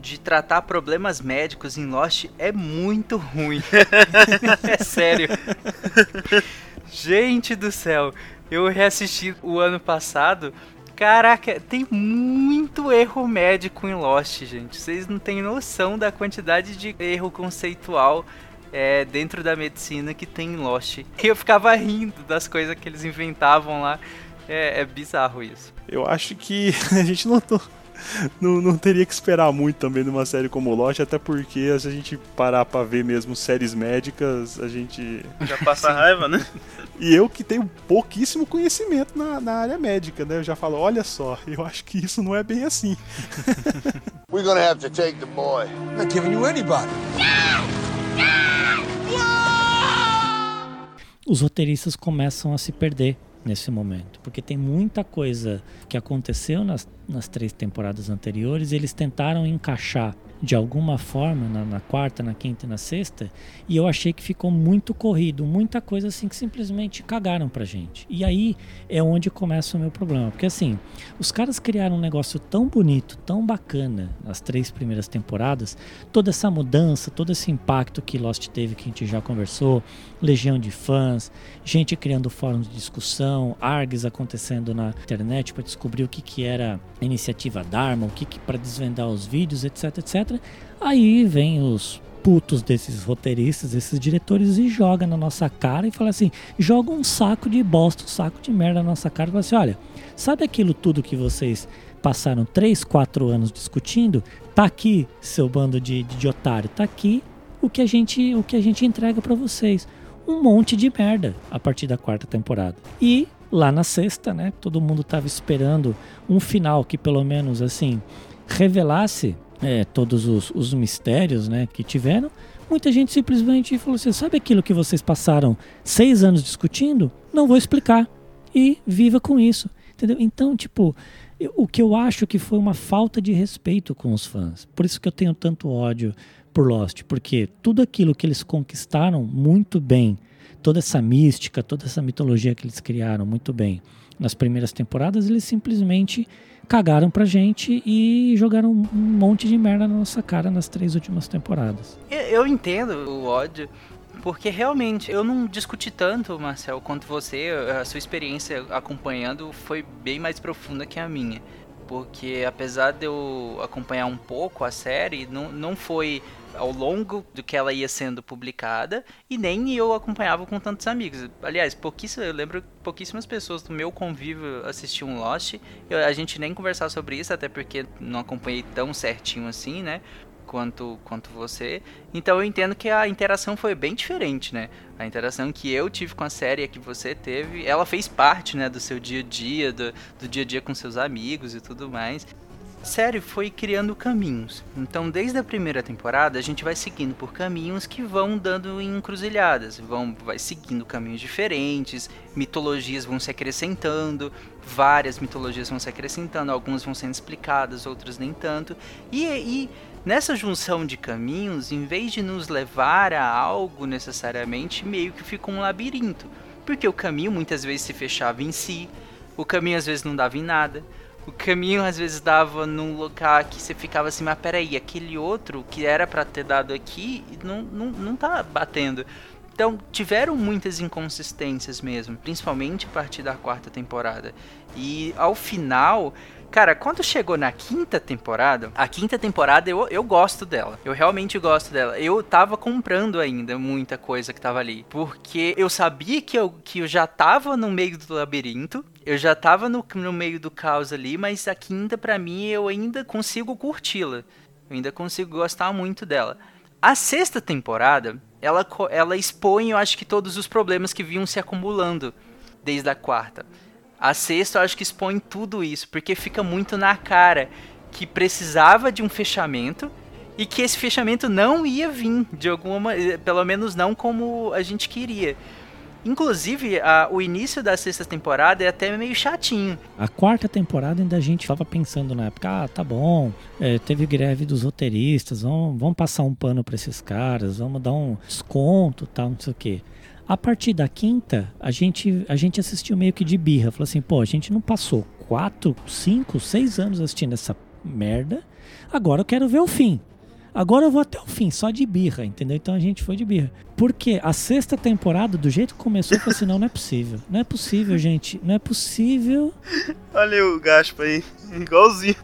de tratar problemas médicos em Lost é muito ruim. é sério. Gente do céu, eu reassisti o ano passado. Caraca, tem muito erro médico em Lost, gente. Vocês não têm noção da quantidade de erro conceitual é, dentro da medicina que tem em Lost. E eu ficava rindo das coisas que eles inventavam lá. É, é bizarro isso. Eu acho que a gente não, não, não, teria que esperar muito também numa série como Lost, até porque se a gente parar pra ver mesmo séries médicas, a gente. Já passa raiva, né? E eu que tenho pouquíssimo conhecimento na, na área médica, né? Eu já falo, olha só, eu acho que isso não é bem assim. We're gonna have to take the boy. I'm not giving you anybody. Os roteiristas começam a se perder nesse momento, porque tem muita coisa que aconteceu nas, nas três temporadas anteriores. Eles tentaram encaixar de alguma forma na, na, quarta, na quinta e na sexta, e eu achei que ficou muito corrido, muita coisa assim que simplesmente cagaram pra gente. E aí é onde começa o meu problema, porque assim, os caras criaram um negócio tão bonito, tão bacana nas três primeiras temporadas, toda essa mudança, todo esse impacto que Lost teve que a gente já conversou, legião de fãs, gente criando fóruns de discussão, args acontecendo na internet para descobrir o que que era iniciativa Dharma, o que que para desvendar os vídeos, etc, etc. Aí vem os putos desses roteiristas, desses diretores e joga na nossa cara e fala assim: joga um saco de bosta, um saco de merda na nossa cara e fala assim: olha, sabe aquilo tudo que vocês passaram 3, 4 anos discutindo? Tá aqui, seu bando de, de, de otário, tá aqui o que a gente, o que a gente entrega para vocês. Um monte de merda a partir da quarta temporada. E lá na sexta, né, todo mundo tava esperando um final que pelo menos assim revelasse é, todos os, os mistérios né, que tiveram, muita gente simplesmente falou assim: sabe aquilo que vocês passaram seis anos discutindo? Não vou explicar. E viva com isso. Entendeu? Então, tipo, eu, o que eu acho que foi uma falta de respeito com os fãs. Por isso que eu tenho tanto ódio por Lost. Porque tudo aquilo que eles conquistaram muito bem, toda essa mística, toda essa mitologia que eles criaram muito bem nas primeiras temporadas, eles simplesmente cagaram pra gente e jogaram um monte de merda na nossa cara nas três últimas temporadas. Eu entendo o ódio, porque realmente eu não discuti tanto, Marcel, quanto você. A sua experiência acompanhando foi bem mais profunda que a minha. Porque apesar de eu acompanhar um pouco a série, não, não foi ao longo do que ela ia sendo publicada e nem eu acompanhava com tantos amigos. Aliás, pouquíssimas, eu lembro pouquíssimas pessoas do meu convívio assistiam Lost. Eu, a gente nem conversava sobre isso, até porque não acompanhei tão certinho assim, né? Quanto, quanto você. Então eu entendo que a interação foi bem diferente, né? A interação que eu tive com a série, que você teve, ela fez parte, né, do seu dia a dia, do, do dia a dia com seus amigos e tudo mais série foi criando caminhos. Então, desde a primeira temporada, a gente vai seguindo por caminhos que vão dando encruzilhadas, vão vai seguindo caminhos diferentes, mitologias vão se acrescentando, várias mitologias vão se acrescentando, algumas vão sendo explicadas, outras nem tanto. E, e nessa junção de caminhos, em vez de nos levar a algo necessariamente, meio que fica um labirinto, porque o caminho muitas vezes se fechava em si, o caminho às vezes não dava em nada o caminho às vezes dava num lugar que você ficava assim, mas peraí, aquele outro que era para ter dado aqui não, não, não tá batendo. Então tiveram muitas inconsistências mesmo, principalmente a partir da quarta temporada. E ao final, Cara, quando chegou na quinta temporada, a quinta temporada eu, eu gosto dela. Eu realmente gosto dela. Eu tava comprando ainda muita coisa que tava ali. Porque eu sabia que eu, que eu já tava no meio do labirinto. Eu já tava no, no meio do caos ali, mas a quinta, para mim, eu ainda consigo curti-la. Eu ainda consigo gostar muito dela. A sexta temporada, ela, ela expõe, eu acho que todos os problemas que vinham se acumulando desde a quarta. A sexta eu acho que expõe tudo isso, porque fica muito na cara que precisava de um fechamento e que esse fechamento não ia vir de alguma pelo menos não como a gente queria. Inclusive, a, o início da sexta temporada é até meio chatinho. A quarta temporada ainda a gente estava pensando na época, ah, tá bom, é, teve greve dos roteiristas, vamos, vamos passar um pano para esses caras, vamos dar um desconto, tal, não sei o quê. A partir da quinta, a gente, a gente assistiu meio que de birra. Falou assim, pô, a gente não passou quatro, cinco, seis anos assistindo essa merda. Agora eu quero ver o fim. Agora eu vou até o fim, só de birra, entendeu? Então a gente foi de birra. Porque a sexta temporada, do jeito que começou, eu falei assim: não, não é possível. Não é possível, gente. Não é possível. Olha o Gaspa aí, igualzinho.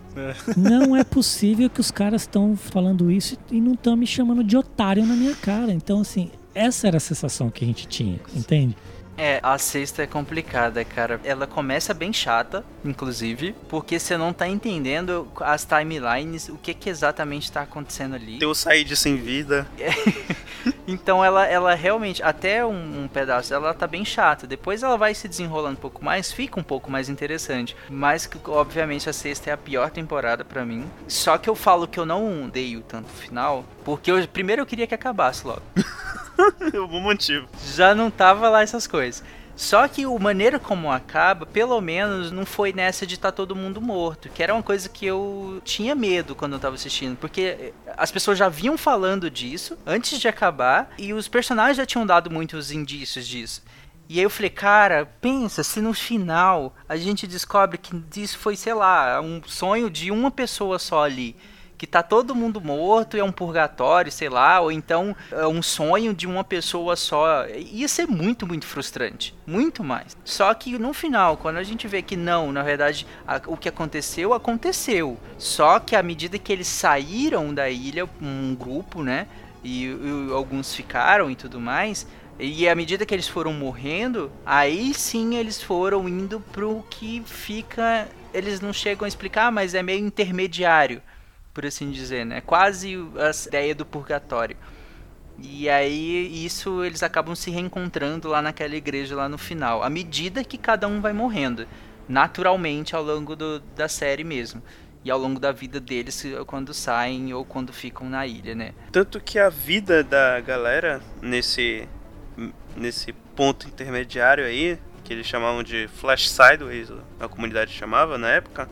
Não é possível que os caras estão falando isso e não estão me chamando de otário na minha cara. Então, assim, essa era a sensação que a gente tinha, entende? É, a sexta é complicada, cara. Ela começa bem chata, inclusive, porque você não tá entendendo as timelines, o que que exatamente tá acontecendo ali. Tem o Said sem vida. então ela, ela realmente, até um, um, pedaço, ela tá bem chata. Depois ela vai se desenrolando um pouco mais, fica um pouco mais interessante. Mas, obviamente, a sexta é a pior temporada para mim. Só que eu falo que eu não dei o tanto final, porque eu, primeiro eu queria que acabasse logo. bom motivo. Já não tava lá essas coisas. Só que o maneira como acaba, pelo menos, não foi nessa de estar tá todo mundo morto, que era uma coisa que eu tinha medo quando eu tava assistindo, porque as pessoas já vinham falando disso antes de acabar e os personagens já tinham dado muitos indícios disso. E aí eu falei, cara, pensa se no final a gente descobre que isso foi, sei lá, um sonho de uma pessoa só ali que tá todo mundo morto é um purgatório, sei lá, ou então é um sonho de uma pessoa só. Ia ser muito, muito frustrante. Muito mais. Só que no final, quando a gente vê que não, na verdade, a, o que aconteceu, aconteceu. Só que à medida que eles saíram da ilha, um grupo, né? E, e alguns ficaram e tudo mais. E à medida que eles foram morrendo, aí sim eles foram indo pro que fica. Eles não chegam a explicar, mas é meio intermediário por assim dizer, né? Quase a ideia do purgatório. E aí isso eles acabam se reencontrando lá naquela igreja lá no final, à medida que cada um vai morrendo, naturalmente ao longo do, da série mesmo. E ao longo da vida deles quando saem ou quando ficam na ilha, né? Tanto que a vida da galera nesse nesse ponto intermediário aí, que eles chamavam de Flash Sideways, a comunidade chamava na época,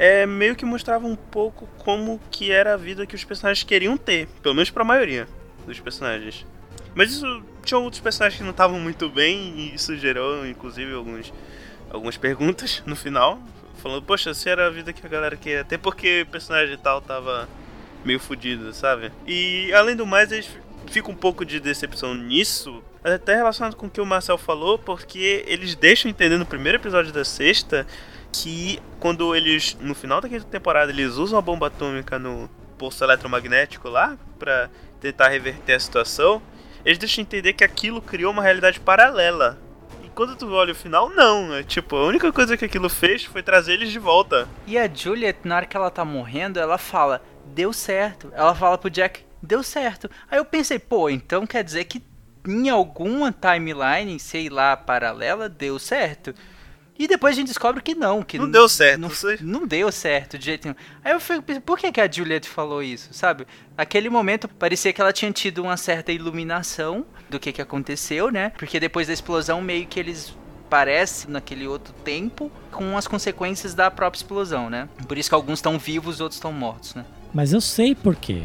é, meio que mostrava um pouco como que era a vida que os personagens queriam ter, pelo menos para a maioria dos personagens. Mas isso tinha outros personagens que não estavam muito bem e isso gerou, inclusive, alguns, algumas perguntas no final, falando, poxa, se era a vida que a galera queria ter, porque o personagem tal tava meio fodido, sabe? E além do mais, eles ficam um pouco de decepção nisso, até relacionado com o que o Marcel falou, porque eles deixam entender no primeiro episódio da sexta que quando eles, no final da quinta temporada, eles usam a bomba atômica no pulso eletromagnético lá, para tentar reverter a situação, eles deixam entender que aquilo criou uma realidade paralela. E quando tu olha o final, não. É tipo, a única coisa que aquilo fez foi trazer eles de volta. E a Juliet, na hora que ela tá morrendo, ela fala, deu certo. Ela fala pro Jack, deu certo. Aí eu pensei, pô, então quer dizer que em alguma timeline, sei lá, paralela, deu certo. E depois a gente descobre que não, que não deu certo. Não, não deu certo de jeito nenhum. Aí eu fico por que, que a Juliet falou isso, sabe? Naquele momento parecia que ela tinha tido uma certa iluminação do que, que aconteceu, né? Porque depois da explosão meio que eles parecem naquele outro tempo com as consequências da própria explosão, né? Por isso que alguns estão vivos, outros estão mortos, né? Mas eu sei por quê.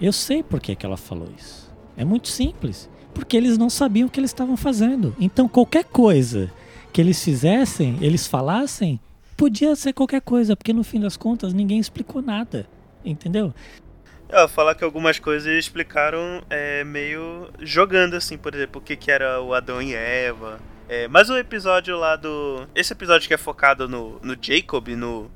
Eu sei por que, que ela falou isso. É muito simples. Porque eles não sabiam o que eles estavam fazendo. Então qualquer coisa que eles fizessem, eles falassem, podia ser qualquer coisa, porque no fim das contas ninguém explicou nada, entendeu? É, falar que algumas coisas explicaram é, meio jogando, assim, por exemplo, o que, que era o Adão e Eva. É, mas o episódio lá do. Esse episódio que é focado no, no Jacob, no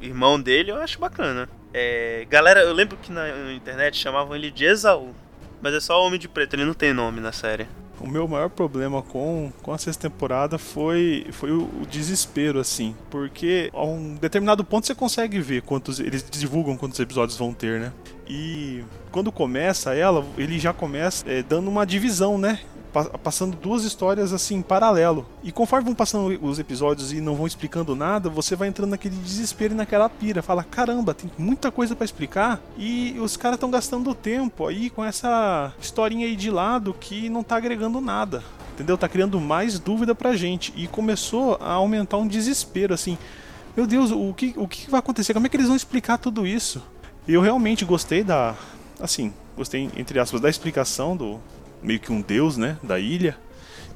irmão dele, eu acho bacana. É, galera, eu lembro que na, internet chamavam ele de Esaú. Mas é só Homem de Preto, ele não tem nome na série. O meu maior problema com, com a sexta temporada foi, foi o, o, desespero, assim. Porque a um determinado ponto você consegue ver quantos. Eles divulgam quantos episódios vão ter, né? E quando começa ela, ele já começa é, dando uma divisão, né? Passando duas histórias assim em paralelo. E conforme vão passando os episódios e não vão explicando nada, você vai entrando naquele desespero e naquela pira. Fala, caramba, tem muita coisa para explicar e os caras estão gastando tempo aí com essa historinha aí de lado que não tá agregando nada. Entendeu? Tá criando mais dúvida pra gente. E começou a aumentar um desespero, assim. Meu Deus, o que, o que vai acontecer? Como é que eles vão explicar tudo isso? E eu realmente gostei da. Assim, gostei, entre aspas, da explicação do, meio que um deus, né, da ilha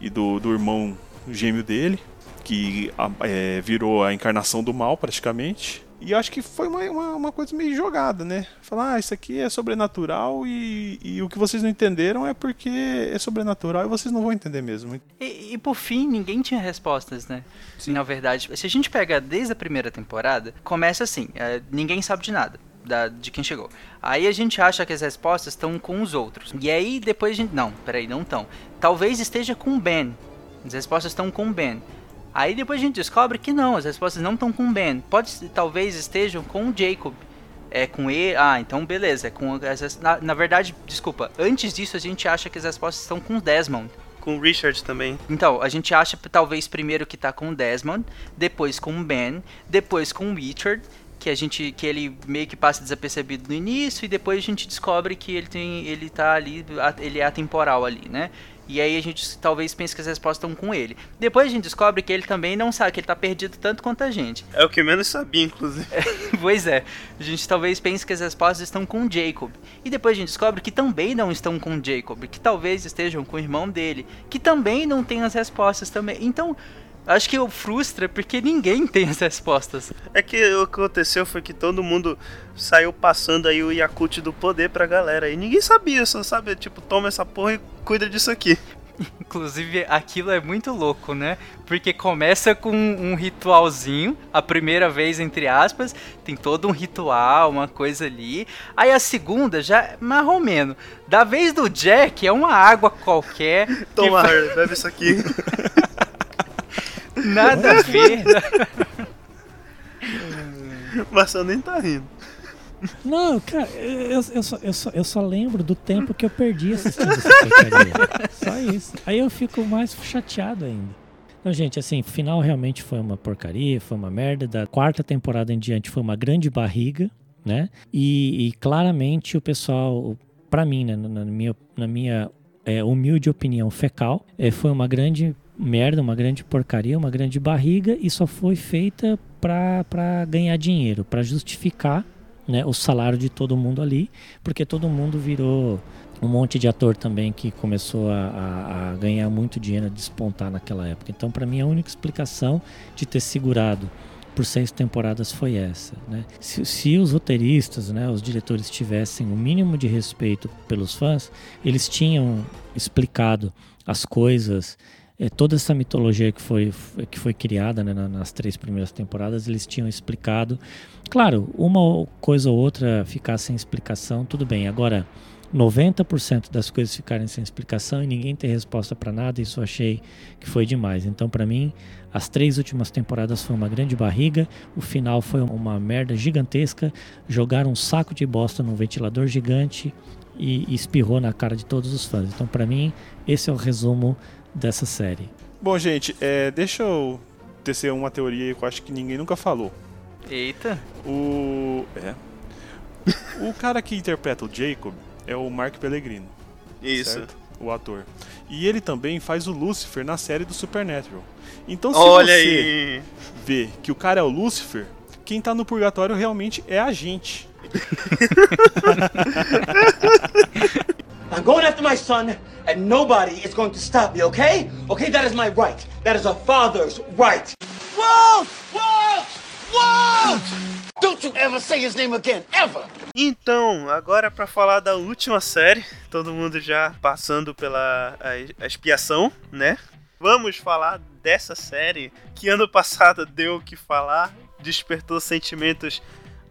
e do, do irmão gêmeo dele, que é, virou a encarnação do mal praticamente. E acho que foi uma, uma, uma, coisa meio jogada, né? Falar, ah, isso aqui é sobrenatural e, e, o que vocês não entenderam é porque é sobrenatural e vocês não vão entender mesmo. E, e por fim, ninguém tinha respostas, né? Sim. Na verdade, se a gente pega desde a primeira temporada, começa assim: é, ninguém sabe de nada da, de quem chegou. Aí a gente acha que as respostas estão com os outros. E aí depois a gente. Não, peraí, não estão. Talvez esteja com o Ben. As respostas estão com o Ben. Aí depois a gente descobre que não, as respostas não estão com o Ben. Pode, talvez estejam com o Jacob. É com E. Ah, então beleza. É com na, na verdade, desculpa. Antes disso a gente acha que as respostas estão com o Desmond com o Richard também. Então, a gente acha talvez primeiro que tá com o Desmond, depois com o Ben, depois com o Richard, que a gente que ele meio que passa desapercebido no início e depois a gente descobre que ele tem ele tá ali ele é atemporal ali, né? E aí a gente talvez pense que as respostas estão com ele. Depois a gente descobre que ele também não sabe, que ele tá perdido tanto quanto a gente. É o que menos sabia, inclusive. pois é, a gente talvez pense que as respostas estão com o Jacob. E depois a gente descobre que também não estão com o Jacob, que talvez estejam com o irmão dele, que também não tem as respostas também. Então, acho que o frustra porque ninguém tem as respostas. É que o que aconteceu foi que todo mundo saiu passando aí o Yakut do poder pra galera. E ninguém sabia, só sabe, tipo, toma essa porra e cuida disso aqui. Inclusive, aquilo é muito louco, né? Porque começa com um ritualzinho, a primeira vez, entre aspas, tem todo um ritual, uma coisa ali. Aí a segunda já é marromeno. Da vez do Jack, é uma água qualquer. Toma, bebe isso aqui. Nada a ver. Marcelo nem tá rindo. Não, cara, eu, eu, só, eu, só, eu só lembro do tempo que eu perdi assistindo essa porcaria. Só isso. Aí eu fico mais chateado ainda. Então, gente, assim, o final realmente foi uma porcaria, foi uma merda. Da quarta temporada em diante foi uma grande barriga, né? E, e claramente o pessoal, para mim, né, na, minha, na minha é, humilde opinião fecal, é, foi uma grande merda, uma grande porcaria, uma grande barriga e só foi feita para ganhar dinheiro, para justificar né, o salário de todo mundo ali, porque todo mundo virou um monte de ator também que começou a, a, ganhar muito dinheiro, a despontar naquela época. Então, para mim, a única explicação de ter segurado por seis temporadas foi essa. Né? Se, se, os roteiristas, né, os diretores tivessem o um mínimo de respeito pelos fãs, eles tinham explicado as coisas é, toda essa mitologia que foi, que foi criada né, nas três primeiras temporadas, eles tinham explicado. Claro, uma coisa ou outra ficar sem explicação, tudo bem. Agora, 90% das coisas ficarem sem explicação e ninguém ter resposta para nada, isso eu achei que foi demais. Então, para mim, as três últimas temporadas foi uma grande barriga, o final foi uma merda gigantesca, jogaram um saco de bosta num ventilador gigante e, e espirrou na cara de todos os fãs. Então, para mim, esse é o resumo dessa série. Bom, gente, é, deixa eu tecer uma teoria que eu acho que ninguém nunca falou. Eita. O. É. o cara que interpreta o Jacob é o Mark Pellegrino. Isso. Certo? O ator. E ele também faz o Lucifer na série do Supernatural. Então, se Olha você aí. vê que o cara é o Lucifer, quem tá no purgatório realmente é a gente. I'm going after my son, and nobody is going to stop me, okay? Okay, that is my right. That is a father's right. Walt! Walt! Walt! Don't you ever say his name again, ever! Então, agora para falar da última série, todo mundo já passando pela a, a expiação, né? Vamos falar dessa série que ano passado deu o que falar, despertou sentimentos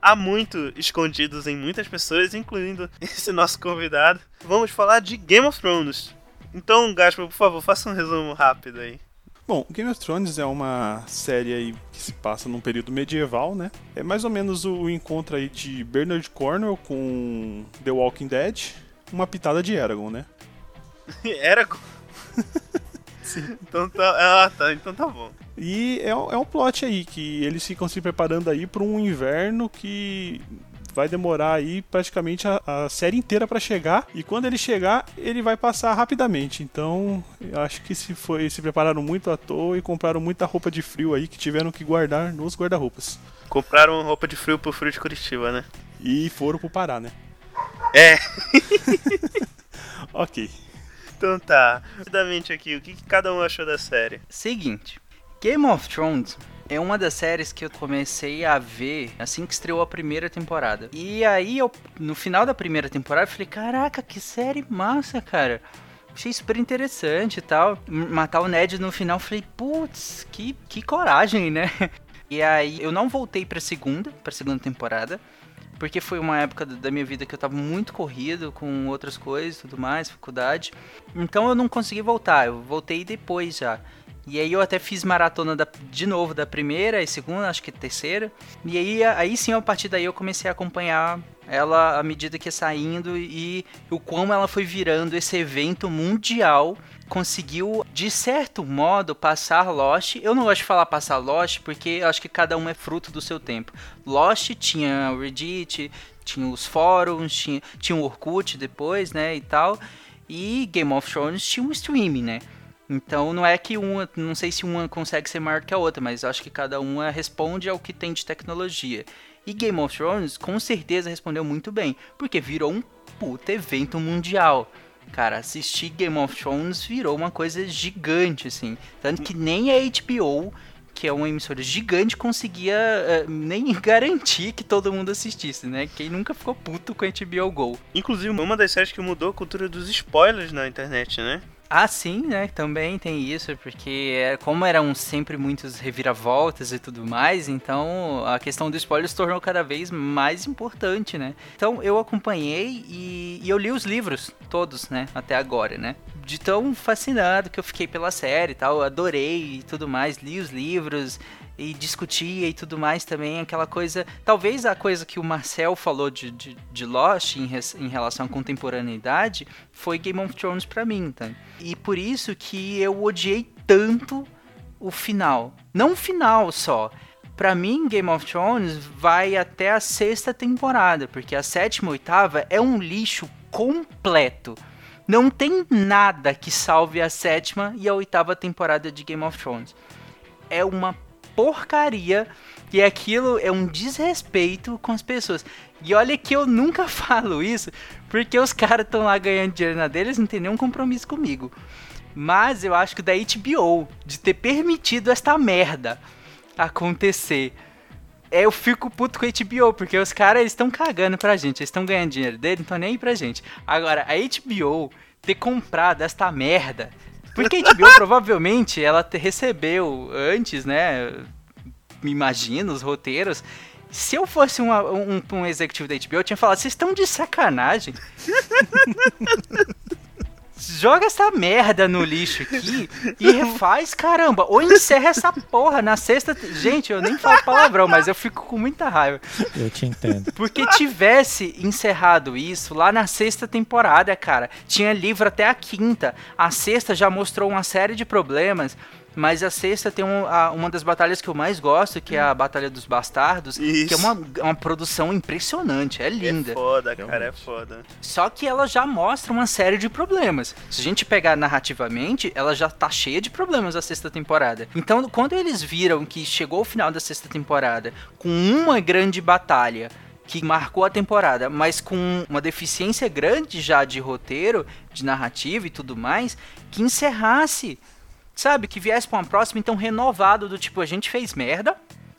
há muito escondidos em muitas pessoas, incluindo esse nosso convidado. Vamos falar de Game of Thrones. Então, Gaspar, por favor, faça um resumo rápido aí. Bom, Game of Thrones é uma série aí que se passa num período medieval, né? É mais ou menos o encontro aí de Bernard Cornwell com The Walking Dead, uma pitada de Eragon, né? Eragon? Sim. Então tá, ah, tá, então tá bom. E é, é um plot aí que eles ficam se preparando aí para um inverno que vai demorar aí praticamente a, a série inteira para chegar e quando ele chegar ele vai passar rapidamente. Então eu acho que se foi se prepararam muito à toa e compraram muita roupa de frio aí que tiveram que guardar nos guarda-roupas. Compraram roupa de frio pro frio de Curitiba, né? E foram pro Pará, né? É. ok. Então tá. Rapidamente aqui, o que, que cada um achou da série? Seguinte, Game of Thrones é uma das séries que eu comecei a ver assim que estreou a primeira temporada. E aí, eu, no final da primeira temporada, eu falei: Caraca, que série massa, cara. Achei super interessante e tal. Matar o Ned no final, falei: Putz, que, que coragem, né? E aí, eu não voltei pra segunda, pra segunda temporada. Porque foi uma época da minha vida que eu tava muito corrido com outras coisas tudo mais, faculdade. Então eu não consegui voltar, eu voltei depois já. E aí eu até fiz maratona da, de novo da primeira e segunda, acho que terceira. E aí, aí sim, a partir daí eu comecei a acompanhar ela à medida que ia saindo e o como ela foi virando esse evento mundial. Conseguiu, de certo modo, passar Lost. Eu não gosto de falar passar Lost porque eu acho que cada um é fruto do seu tempo. Lost tinha o Reddit, tinha os fóruns, tinha, tinha o Orkut depois, né, e tal. E Game of Thrones tinha um streaming, né? Então não é que uma, não sei se uma consegue ser maior que a outra, mas acho que cada uma responde ao que tem de tecnologia. E Game of Thrones com certeza respondeu muito bem, porque virou um puta evento mundial. Cara, assistir Game of Thrones virou uma coisa gigante, assim. Tanto que nem a HBO, que é uma emissora gigante, conseguia uh, nem garantir que todo mundo assistisse, né? Quem nunca ficou puto com a HBO Go. Inclusive, uma das séries que mudou a cultura dos spoilers na internet, né? Ah, sim, né? Também tem isso, porque é, como eram sempre muitos reviravoltas e tudo mais, então a questão do spoiler se tornou cada vez mais importante, né? Então eu acompanhei e, e eu li os livros todos, né? Até agora, né? De tão fascinado que eu fiquei pela série e tal, adorei e tudo mais, li os livros, e discutia e tudo mais também, aquela coisa. Talvez a coisa que o Marcel falou de, de, de Lost em, em, relação à contemporaneidade foi Game of Thrones para mim, tá? E por isso que eu odiei tanto o final. Não o final só. Para mim, Game of Thrones vai até a sexta temporada, porque a sétima e oitava é um lixo completo. Não tem nada que salve a sétima e a oitava temporada de Game of Thrones. É uma porcaria e aquilo é um desrespeito com as pessoas. E olha que eu nunca falo isso, porque os caras estão lá ganhando dinheiro na deles, não tem nenhum compromisso comigo. Mas eu acho que da HBO, de ter permitido esta merda acontecer. É, eu fico puto com a HBO, porque os caras estão cagando pra gente, eles estão ganhando dinheiro dele, então nem aí pra gente. Agora, a HBO ter comprado esta merda porque a HBO provavelmente ela recebeu antes, né? Me imagino, os roteiros. Se eu fosse uma, um, um executivo da HBO, eu tinha falado, vocês estão de sacanagem. joga essa merda no lixo aqui e refaz, caramba. Ou encerra essa porra na sexta. Gente, eu nem falo palavrão, mas eu fico com muita raiva. Eu te entendo. Porque tivesse encerrado isso lá na sexta temporada, cara. Tinha livro até a quinta. A sexta já mostrou uma série de problemas. Mas a sexta tem um, a, uma das batalhas que eu mais gosto, que é a Batalha dos Bastardos, Isso. que é uma, uma produção impressionante, é linda. É foda, cara, é foda. Só que ela já mostra uma série de problemas. Se a gente pegar narrativamente, ela já tá cheia de problemas a sexta temporada. Então, quando eles viram que chegou o final da sexta temporada com uma grande batalha, que marcou a temporada, mas com uma deficiência grande já de roteiro, de narrativa e tudo mais, que encerrasse sabe, que viesse para uma próxima, então renovado, do tipo, a gente fez merda,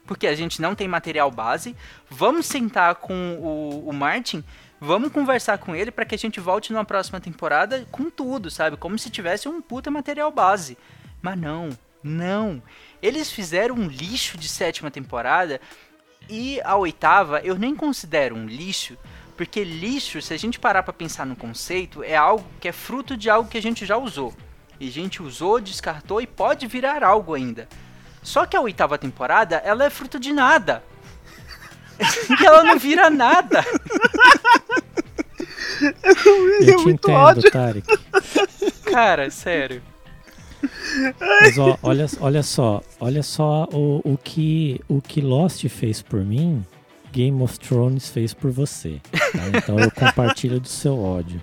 porque a gente não tem material base, vamos sentar com o, o Martin, vamos conversar com ele para que a gente volte numa próxima temporada com tudo, sabe, como se tivesse um puta material base. Mas não, não. Eles fizeram um lixo de sétima temporada e a oitava eu nem considero um lixo, porque lixo, se a gente parar para pensar no conceito, é algo que é fruto de algo que a gente já usou. E a gente usou, descartou e pode virar algo ainda. Só que a oitava temporada, ela é fruto de nada. e ela não vira nada. Eu te é entendo, ódio. Tarek. Cara, sério. Mas ó, olha, olha só, olha só o, o, que, o que Lost fez por mim, Game of Thrones fez por você. Tá? Então eu compartilho do seu ódio.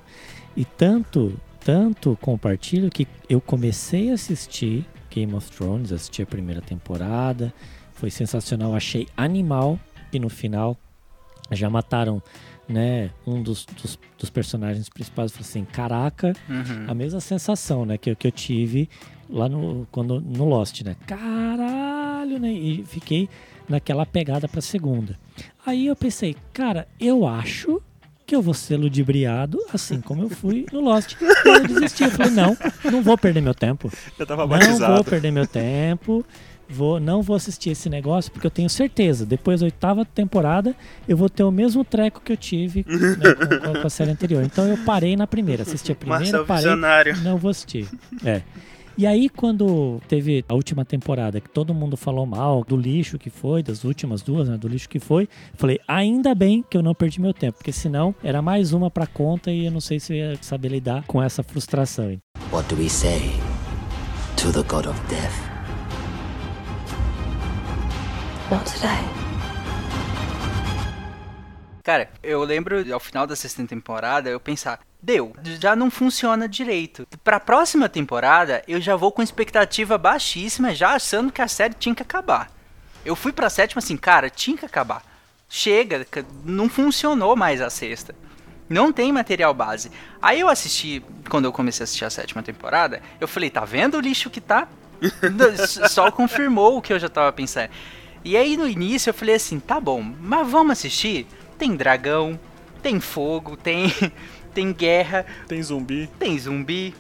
E tanto tanto compartilho que eu comecei a assistir Game of Thrones, assisti a primeira temporada, foi sensacional, achei animal e no final já mataram né, um dos, dos, dos personagens principais, falei assim, caraca, uhum. a mesma sensação, né, que, que eu tive lá no, quando, no Lost, né, caralho, né, e fiquei naquela pegada pra segunda. Aí eu pensei, cara, eu acho que eu vou ser ludibriado, assim como eu fui no Lost. E eu desisti. Eu falei, não, não vou perder meu tempo. Eu tava batizado. Não vou perder meu tempo. Vou, não vou assistir esse negócio porque eu tenho certeza, depois da oitava temporada, eu vou ter o mesmo treco que eu tive né, com, com, a série anterior. Então eu parei na primeira, assisti a primeira, Marcel parei, visionário. não vou assistir. É. E aí, quando teve a última temporada, que todo mundo falou mal do lixo que foi, das últimas duas, né, do lixo que foi, falei, ainda bem que eu não perdi meu tempo, porque senão era mais uma pra conta e eu não sei se eu ia saber lidar com essa frustração. What do we say to the God of Death? Not today. Cara, eu lembro ao final da sexta temporada eu pensar, deu. Já não funciona direito. Pra próxima temporada, eu já vou com expectativa baixíssima, já achando que a série tinha que acabar. Eu fui pra sétima assim, cara, tinha que acabar. Chega, não funcionou mais a sexta. Não tem material base. Aí eu assisti, quando eu comecei a assistir a sétima temporada, eu falei, tá vendo o lixo que tá? Só confirmou o que eu já tava pensando. E aí no início eu falei assim, tá bom, mas vamos assistir? Tem dragão, tem fogo, tem tem guerra, Tem zumbi. tem zumbi.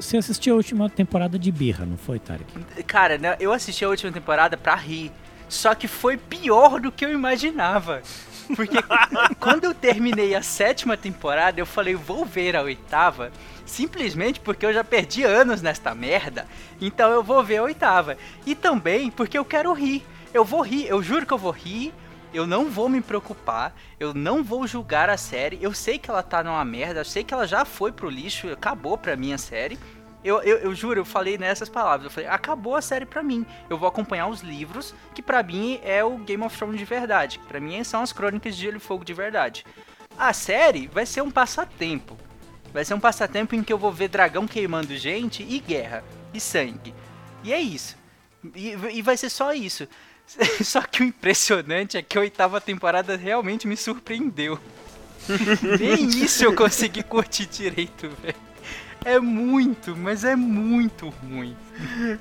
Você assistiu a última temporada de Birra, não foi, Tarek? Cara, né, eu assisti a última temporada pra rir. Só que foi pior do que eu imaginava. Porque quando eu terminei a sétima temporada, eu falei, vou ver a oitava. Simplesmente porque eu já perdi anos nesta merda. Então eu vou ver a oitava. E também porque eu quero rir. Eu vou rir, eu juro que eu vou rir. Eu não vou me preocupar, eu não vou julgar a série. Eu sei que ela tá numa merda, eu sei que ela já foi pro lixo, acabou pra mim a série. Eu, eu, eu juro, eu falei nessas palavras. Eu falei, acabou a série pra mim. Eu vou acompanhar os livros, que pra mim é o Game of Thrones de verdade. que Pra mim são as crônicas de Gelo e Fogo de verdade. A série vai ser um passatempo. Vai ser um passatempo em que eu vou ver dragão queimando gente e guerra. E sangue. E é isso. E, e vai ser só isso. Só que o impressionante é que a oitava temporada realmente me surpreendeu. Nem isso eu consegui curtir direito, velho. É muito, mas é muito ruim.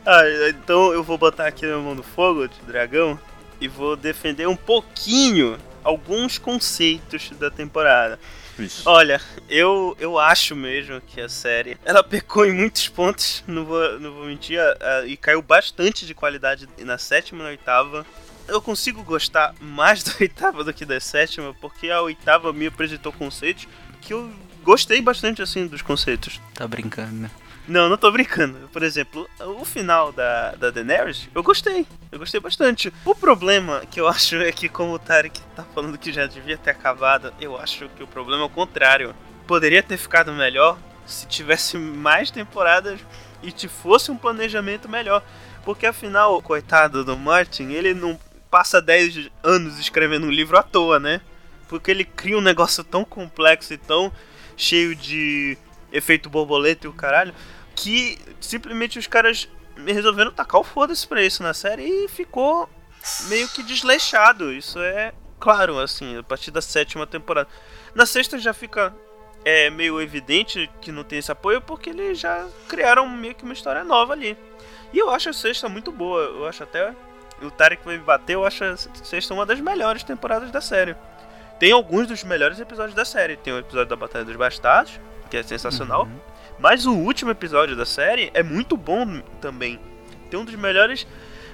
Ah, então eu vou botar aqui na mão do fogo de dragão e vou defender um pouquinho alguns conceitos da temporada. Vixe. Olha, eu, eu acho mesmo que a série ela pecou em muitos pontos, não vou, não vou mentir, a- a- e caiu bastante de qualidade na sétima e na oitava. Eu consigo gostar mais da oitava do que da sétima, porque a oitava me apresentou conceitos que eu gostei bastante assim dos conceitos. Tá brincando, né? Não, não tô brincando. Por exemplo, o final da, da Daenerys, eu gostei. Eu gostei bastante. O problema que eu acho é que, como o Tarek tá falando que já devia ter acabado, eu acho que o problema é o contrário. Poderia ter ficado melhor se tivesse mais temporadas e se fosse um planejamento melhor. Porque afinal, o coitado do Martin, ele não passa 10 anos escrevendo um livro à toa, né? Porque ele cria um negócio tão complexo e tão cheio de efeito borboleta e o caralho, que simplesmente os caras resolveram tacar o foda-se pra isso na série e ficou meio que desleixado. Isso é claro, assim, a partir da sétima temporada. Na sexta já fica é, meio evidente que não tem esse apoio porque eles já criaram meio que uma história nova ali. E eu acho a sexta muito boa, eu acho até. O Tarek vai me bater, eu acho a sexta uma das melhores temporadas da série. Tem alguns dos melhores episódios da série. Tem o episódio da Batalha dos Bastardos, que é sensacional. Mas o último episódio da série é muito bom também. Tem um dos melhores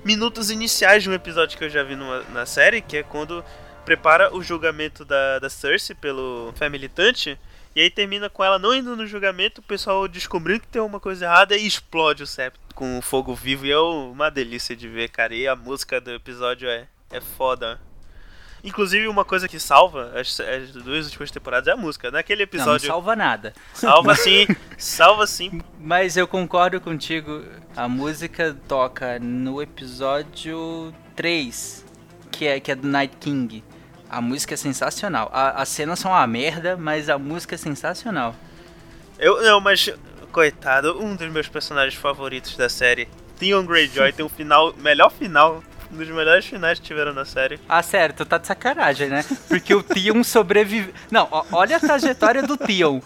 minutos iniciais de um episódio que eu já vi numa, na série, que é quando prepara o julgamento da, da Cersei pelo fé militante. E aí termina com ela não indo no julgamento, o pessoal descobrindo que tem alguma coisa errada e explode o septo com fogo vivo. E é uma delícia de ver, cara. E a música do episódio é, é foda. Inclusive, uma coisa que salva as, as duas últimas temporadas é a música. Naquele Não, não episódio. salva nada. salva sim, salva sim. Mas eu concordo contigo. A música toca no episódio 3, que é, que é do Night King. A música é sensacional. A- as cenas são uma merda, mas a música é sensacional. Eu, não, mas, coitado, um dos meus personagens favoritos da série, Theon Greyjoy, tem um final, melhor final, um dos melhores finais que tiveram na série. Ah, sério, tu tá de sacanagem, né? Porque o Theon sobrevive. Não, ó, olha a trajetória do Theon.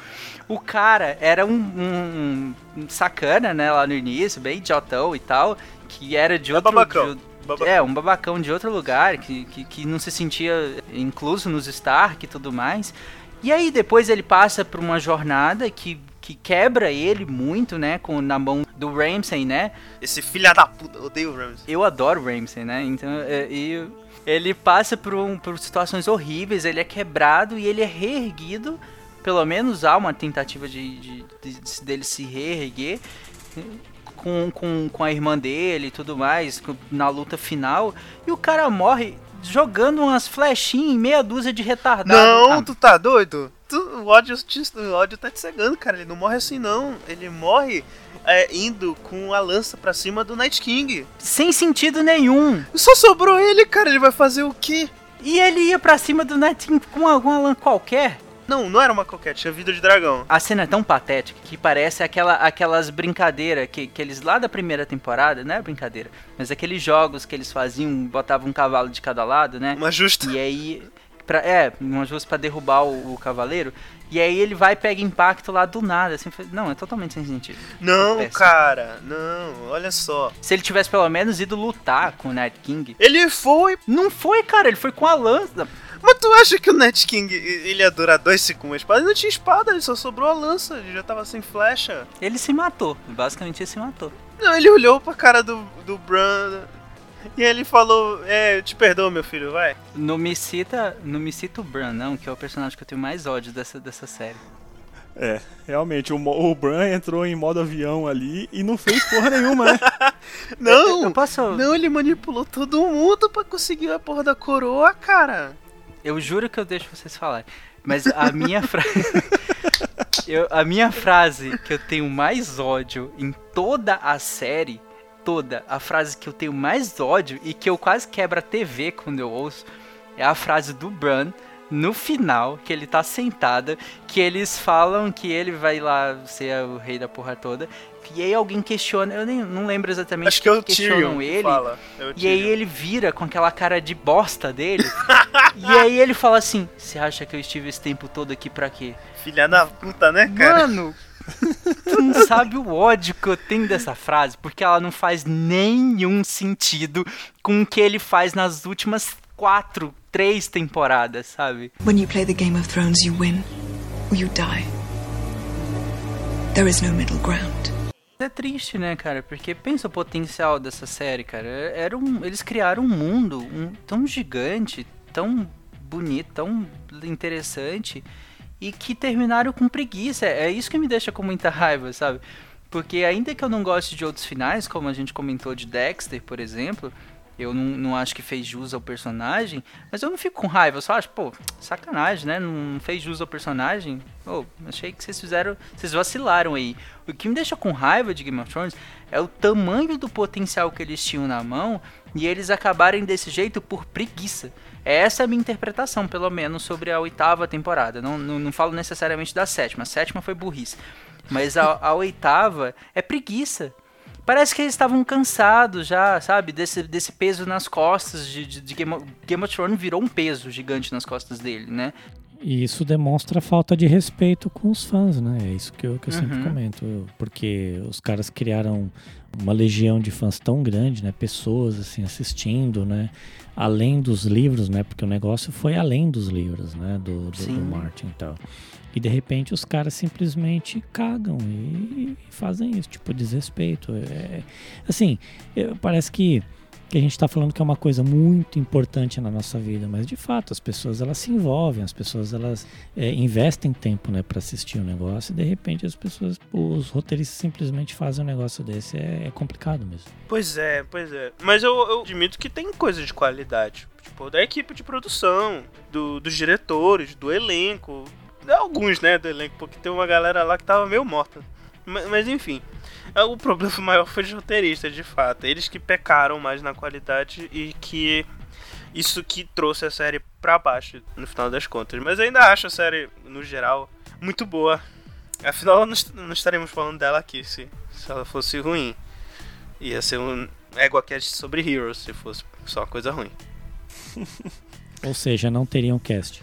O cara era um, um- um sacana, né, lá no início, bem idiotão e tal, que era de É outro... babacão. de- Babacão. É, um babacão de outro lugar, que, que, que não se sentia incluso nos Stark e tudo mais. E aí depois ele passa por uma jornada que, que quebra ele muito, né, com, na mão do Ramsay, né? Esse filho da puta, eu odeio o Ramsay. Eu adoro o Ramsay, né? Então, é, e ele passa por, um- por situações horríveis, ele é quebrado e ele é reerguido. Pelo menos há uma tentativa de, de- de- dele se reerguer com, com, com a irmã dele e tudo mais, na luta final. E o cara morre jogando umas flechinhas em meia dúzia de retardado. Não, Ah, tu tá doido? Tu, o, ódio, o ódio tá te cegando, cara. Ele não morre assim, não. Ele morre é, indo com a lança pra cima do Night King. Sem sentido nenhum. Só sobrou ele, cara. Ele vai fazer o quê? E ele ia pra cima do Night King com alguma lã qualquer. Não, não era uma coquete, tinha vida de dragão. A cena é tão patética que parece aquela, aquelas brincadeiras que, que eles lá da primeira temporada, não é brincadeira, mas aqueles jogos que eles faziam, botavam um cavalo de cada lado, né? Uma justa. E aí. Pra, é, uma justa pra derrubar o, o cavaleiro. E aí ele vai e pega impacto lá do nada. Assim, não, é totalmente sem sentido. Não, Péssimo. cara, não, olha só. Se ele tivesse pelo menos ido lutar com o Night King. Ele foi. Não foi, cara, ele foi com a lança. Mas tu acha que o Night King ele ia durar dois segundos com uma espada? Ele não tinha espada, ele só sobrou a lança, ele já tava sem flecha. Ele se matou. Basicamente ele se matou. Não, ele olhou pra cara do, do Bran e ele falou: É, eu te perdoo, meu filho, vai. Não me cita, não me cita o Bran, não, que é o personagem que eu tenho mais ódio dessa, dessa série. É, realmente, o, o Bran entrou em modo avião ali e não fez porra nenhuma, né? Não! Eu posso. Não, ele manipulou todo mundo pra conseguir a porra da coroa, cara. Eu juro que eu deixo vocês falarem. Mas a minha frase. a minha frase que eu tenho mais ódio em toda a série. Toda. A frase que eu tenho mais ódio e que eu quase quebro a TV quando eu ouço. É a frase do Bran. No final, que ele tá sentado, que eles falam que ele vai lá ser o rei da porra toda. E aí alguém questiona, eu nem não lembro exatamente Acho que é o questionam Tyrion que ele. fala. É o E aí ele vira com aquela cara de bosta dele. e aí ele fala assim: Você acha que eu estive esse tempo todo aqui pra quê? Filha da puta, né, cara? Mano, tu não sabe o ódio que eu tenho dessa frase, porque ela não faz nenhum sentido com o que ele faz nas últimas quatro, três temporadas, sabe? When you play the Game of Thrones, you win or you die. There is no middle ground. É triste, né, cara? Porque pensa o potencial dessa série, cara. Era um, eles criaram um mundo um, tão gigante, tão bonito, tão interessante e que terminaram com preguiça. É isso que me deixa com muita raiva, sabe? Porque ainda que eu não goste de outros finais, como a gente comentou de Dexter, por exemplo, eu não, não acho que fez jus ao personagem, mas eu não fico com raiva, eu só acho, pô, sacanagem, né? Não fez jus ao personagem. Pô, achei que vocês fizeram, vocês vacilaram aí. O que me deixa com raiva de Game of Thrones é o tamanho do potencial que eles tinham na mão e eles acabarem desse jeito por preguiça. Essa é a minha interpretação, pelo menos, sobre a oitava temporada. Não, não, não falo necessariamente da sétima. A sétima foi burrice. Mas a, a oitava é preguiça. Parece que eles estavam cansados já, sabe? Desse, desse peso nas costas de, de, de Game, of, Game of Thrones virou um peso gigante nas costas dele, né? E isso demonstra falta de respeito com os fãs, né? É isso que eu, que eu sempre Uhum. comento. Porque os caras criaram uma legião de fãs tão grande, né? Pessoas, assim, assistindo, né? Além dos livros, né? Porque o negócio foi além dos livros, né? Do, do, do Martin e tal. E de repente os caras simplesmente cagam e, fazem isso, tipo, desrespeito. É, assim, parece que que a gente está falando que é uma coisa muito importante na nossa vida, mas de fato as pessoas elas se envolvem, as pessoas elas é, investem tempo né, para assistir o negócio e de repente as pessoas, os roteiristas simplesmente fazem um negócio desse, é, é complicado mesmo. Pois é, pois é. Mas eu, eu admito que tem coisa de qualidade. Tipo, da equipe de produção, do, dos diretores, do elenco. Alguns, né, do elenco, porque tem uma galera lá que tava meio morta. Mas, mas enfim. É, O problema maior foi os roteiristas, de fato. Eles que pecaram mais na qualidade e que isso que trouxe a série pra baixo, no final das contas. Mas ainda acho a série, no geral, muito boa. Afinal, não, est- não estaremos falando dela aqui se, se ela fosse ruim. Ia ser um EgoCast sobre Heroes se fosse só coisa ruim. Ou seja, não teriam cast.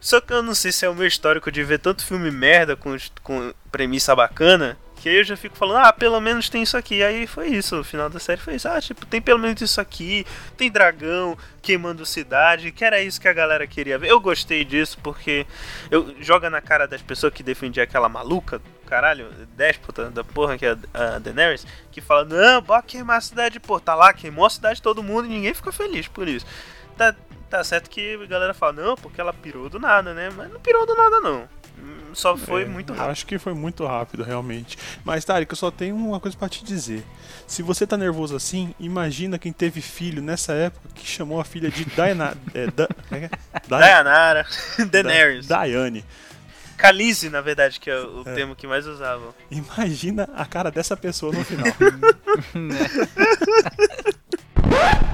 Só que eu não sei se é o meu histórico de ver tanto filme merda com, com premissa bacana. Que aí eu já fico falando, ah, pelo menos tem isso aqui. Aí foi isso, o final da série foi isso. Ah, tipo, tem pelo menos isso aqui. Tem dragão queimando cidade. Que era isso que a galera queria ver. Eu gostei disso porque eu joga na cara das pessoas que defendiam aquela maluca, caralho, déspota da porra que é a Daenerys, que fala, não, bora queimar a cidade, pô, tá lá, queimou a cidade de todo mundo e ninguém ficou feliz por isso. Tá, tá certo que a galera fala, não, porque ela pirou do nada, né? Mas não pirou do nada, não. Só foi É, muito rápido. Acho que foi muito rápido, realmente. Mas, Tarek, eu só tenho uma coisa pra te dizer. Se você tá nervoso assim, imagina quem teve filho nessa época que chamou a filha de Diana. é, da, é é? Dayanara, Daenerys. Da- Diane. Canize, na verdade, que é o é. termo que mais usavam. Imagina a cara dessa pessoa no final. Né?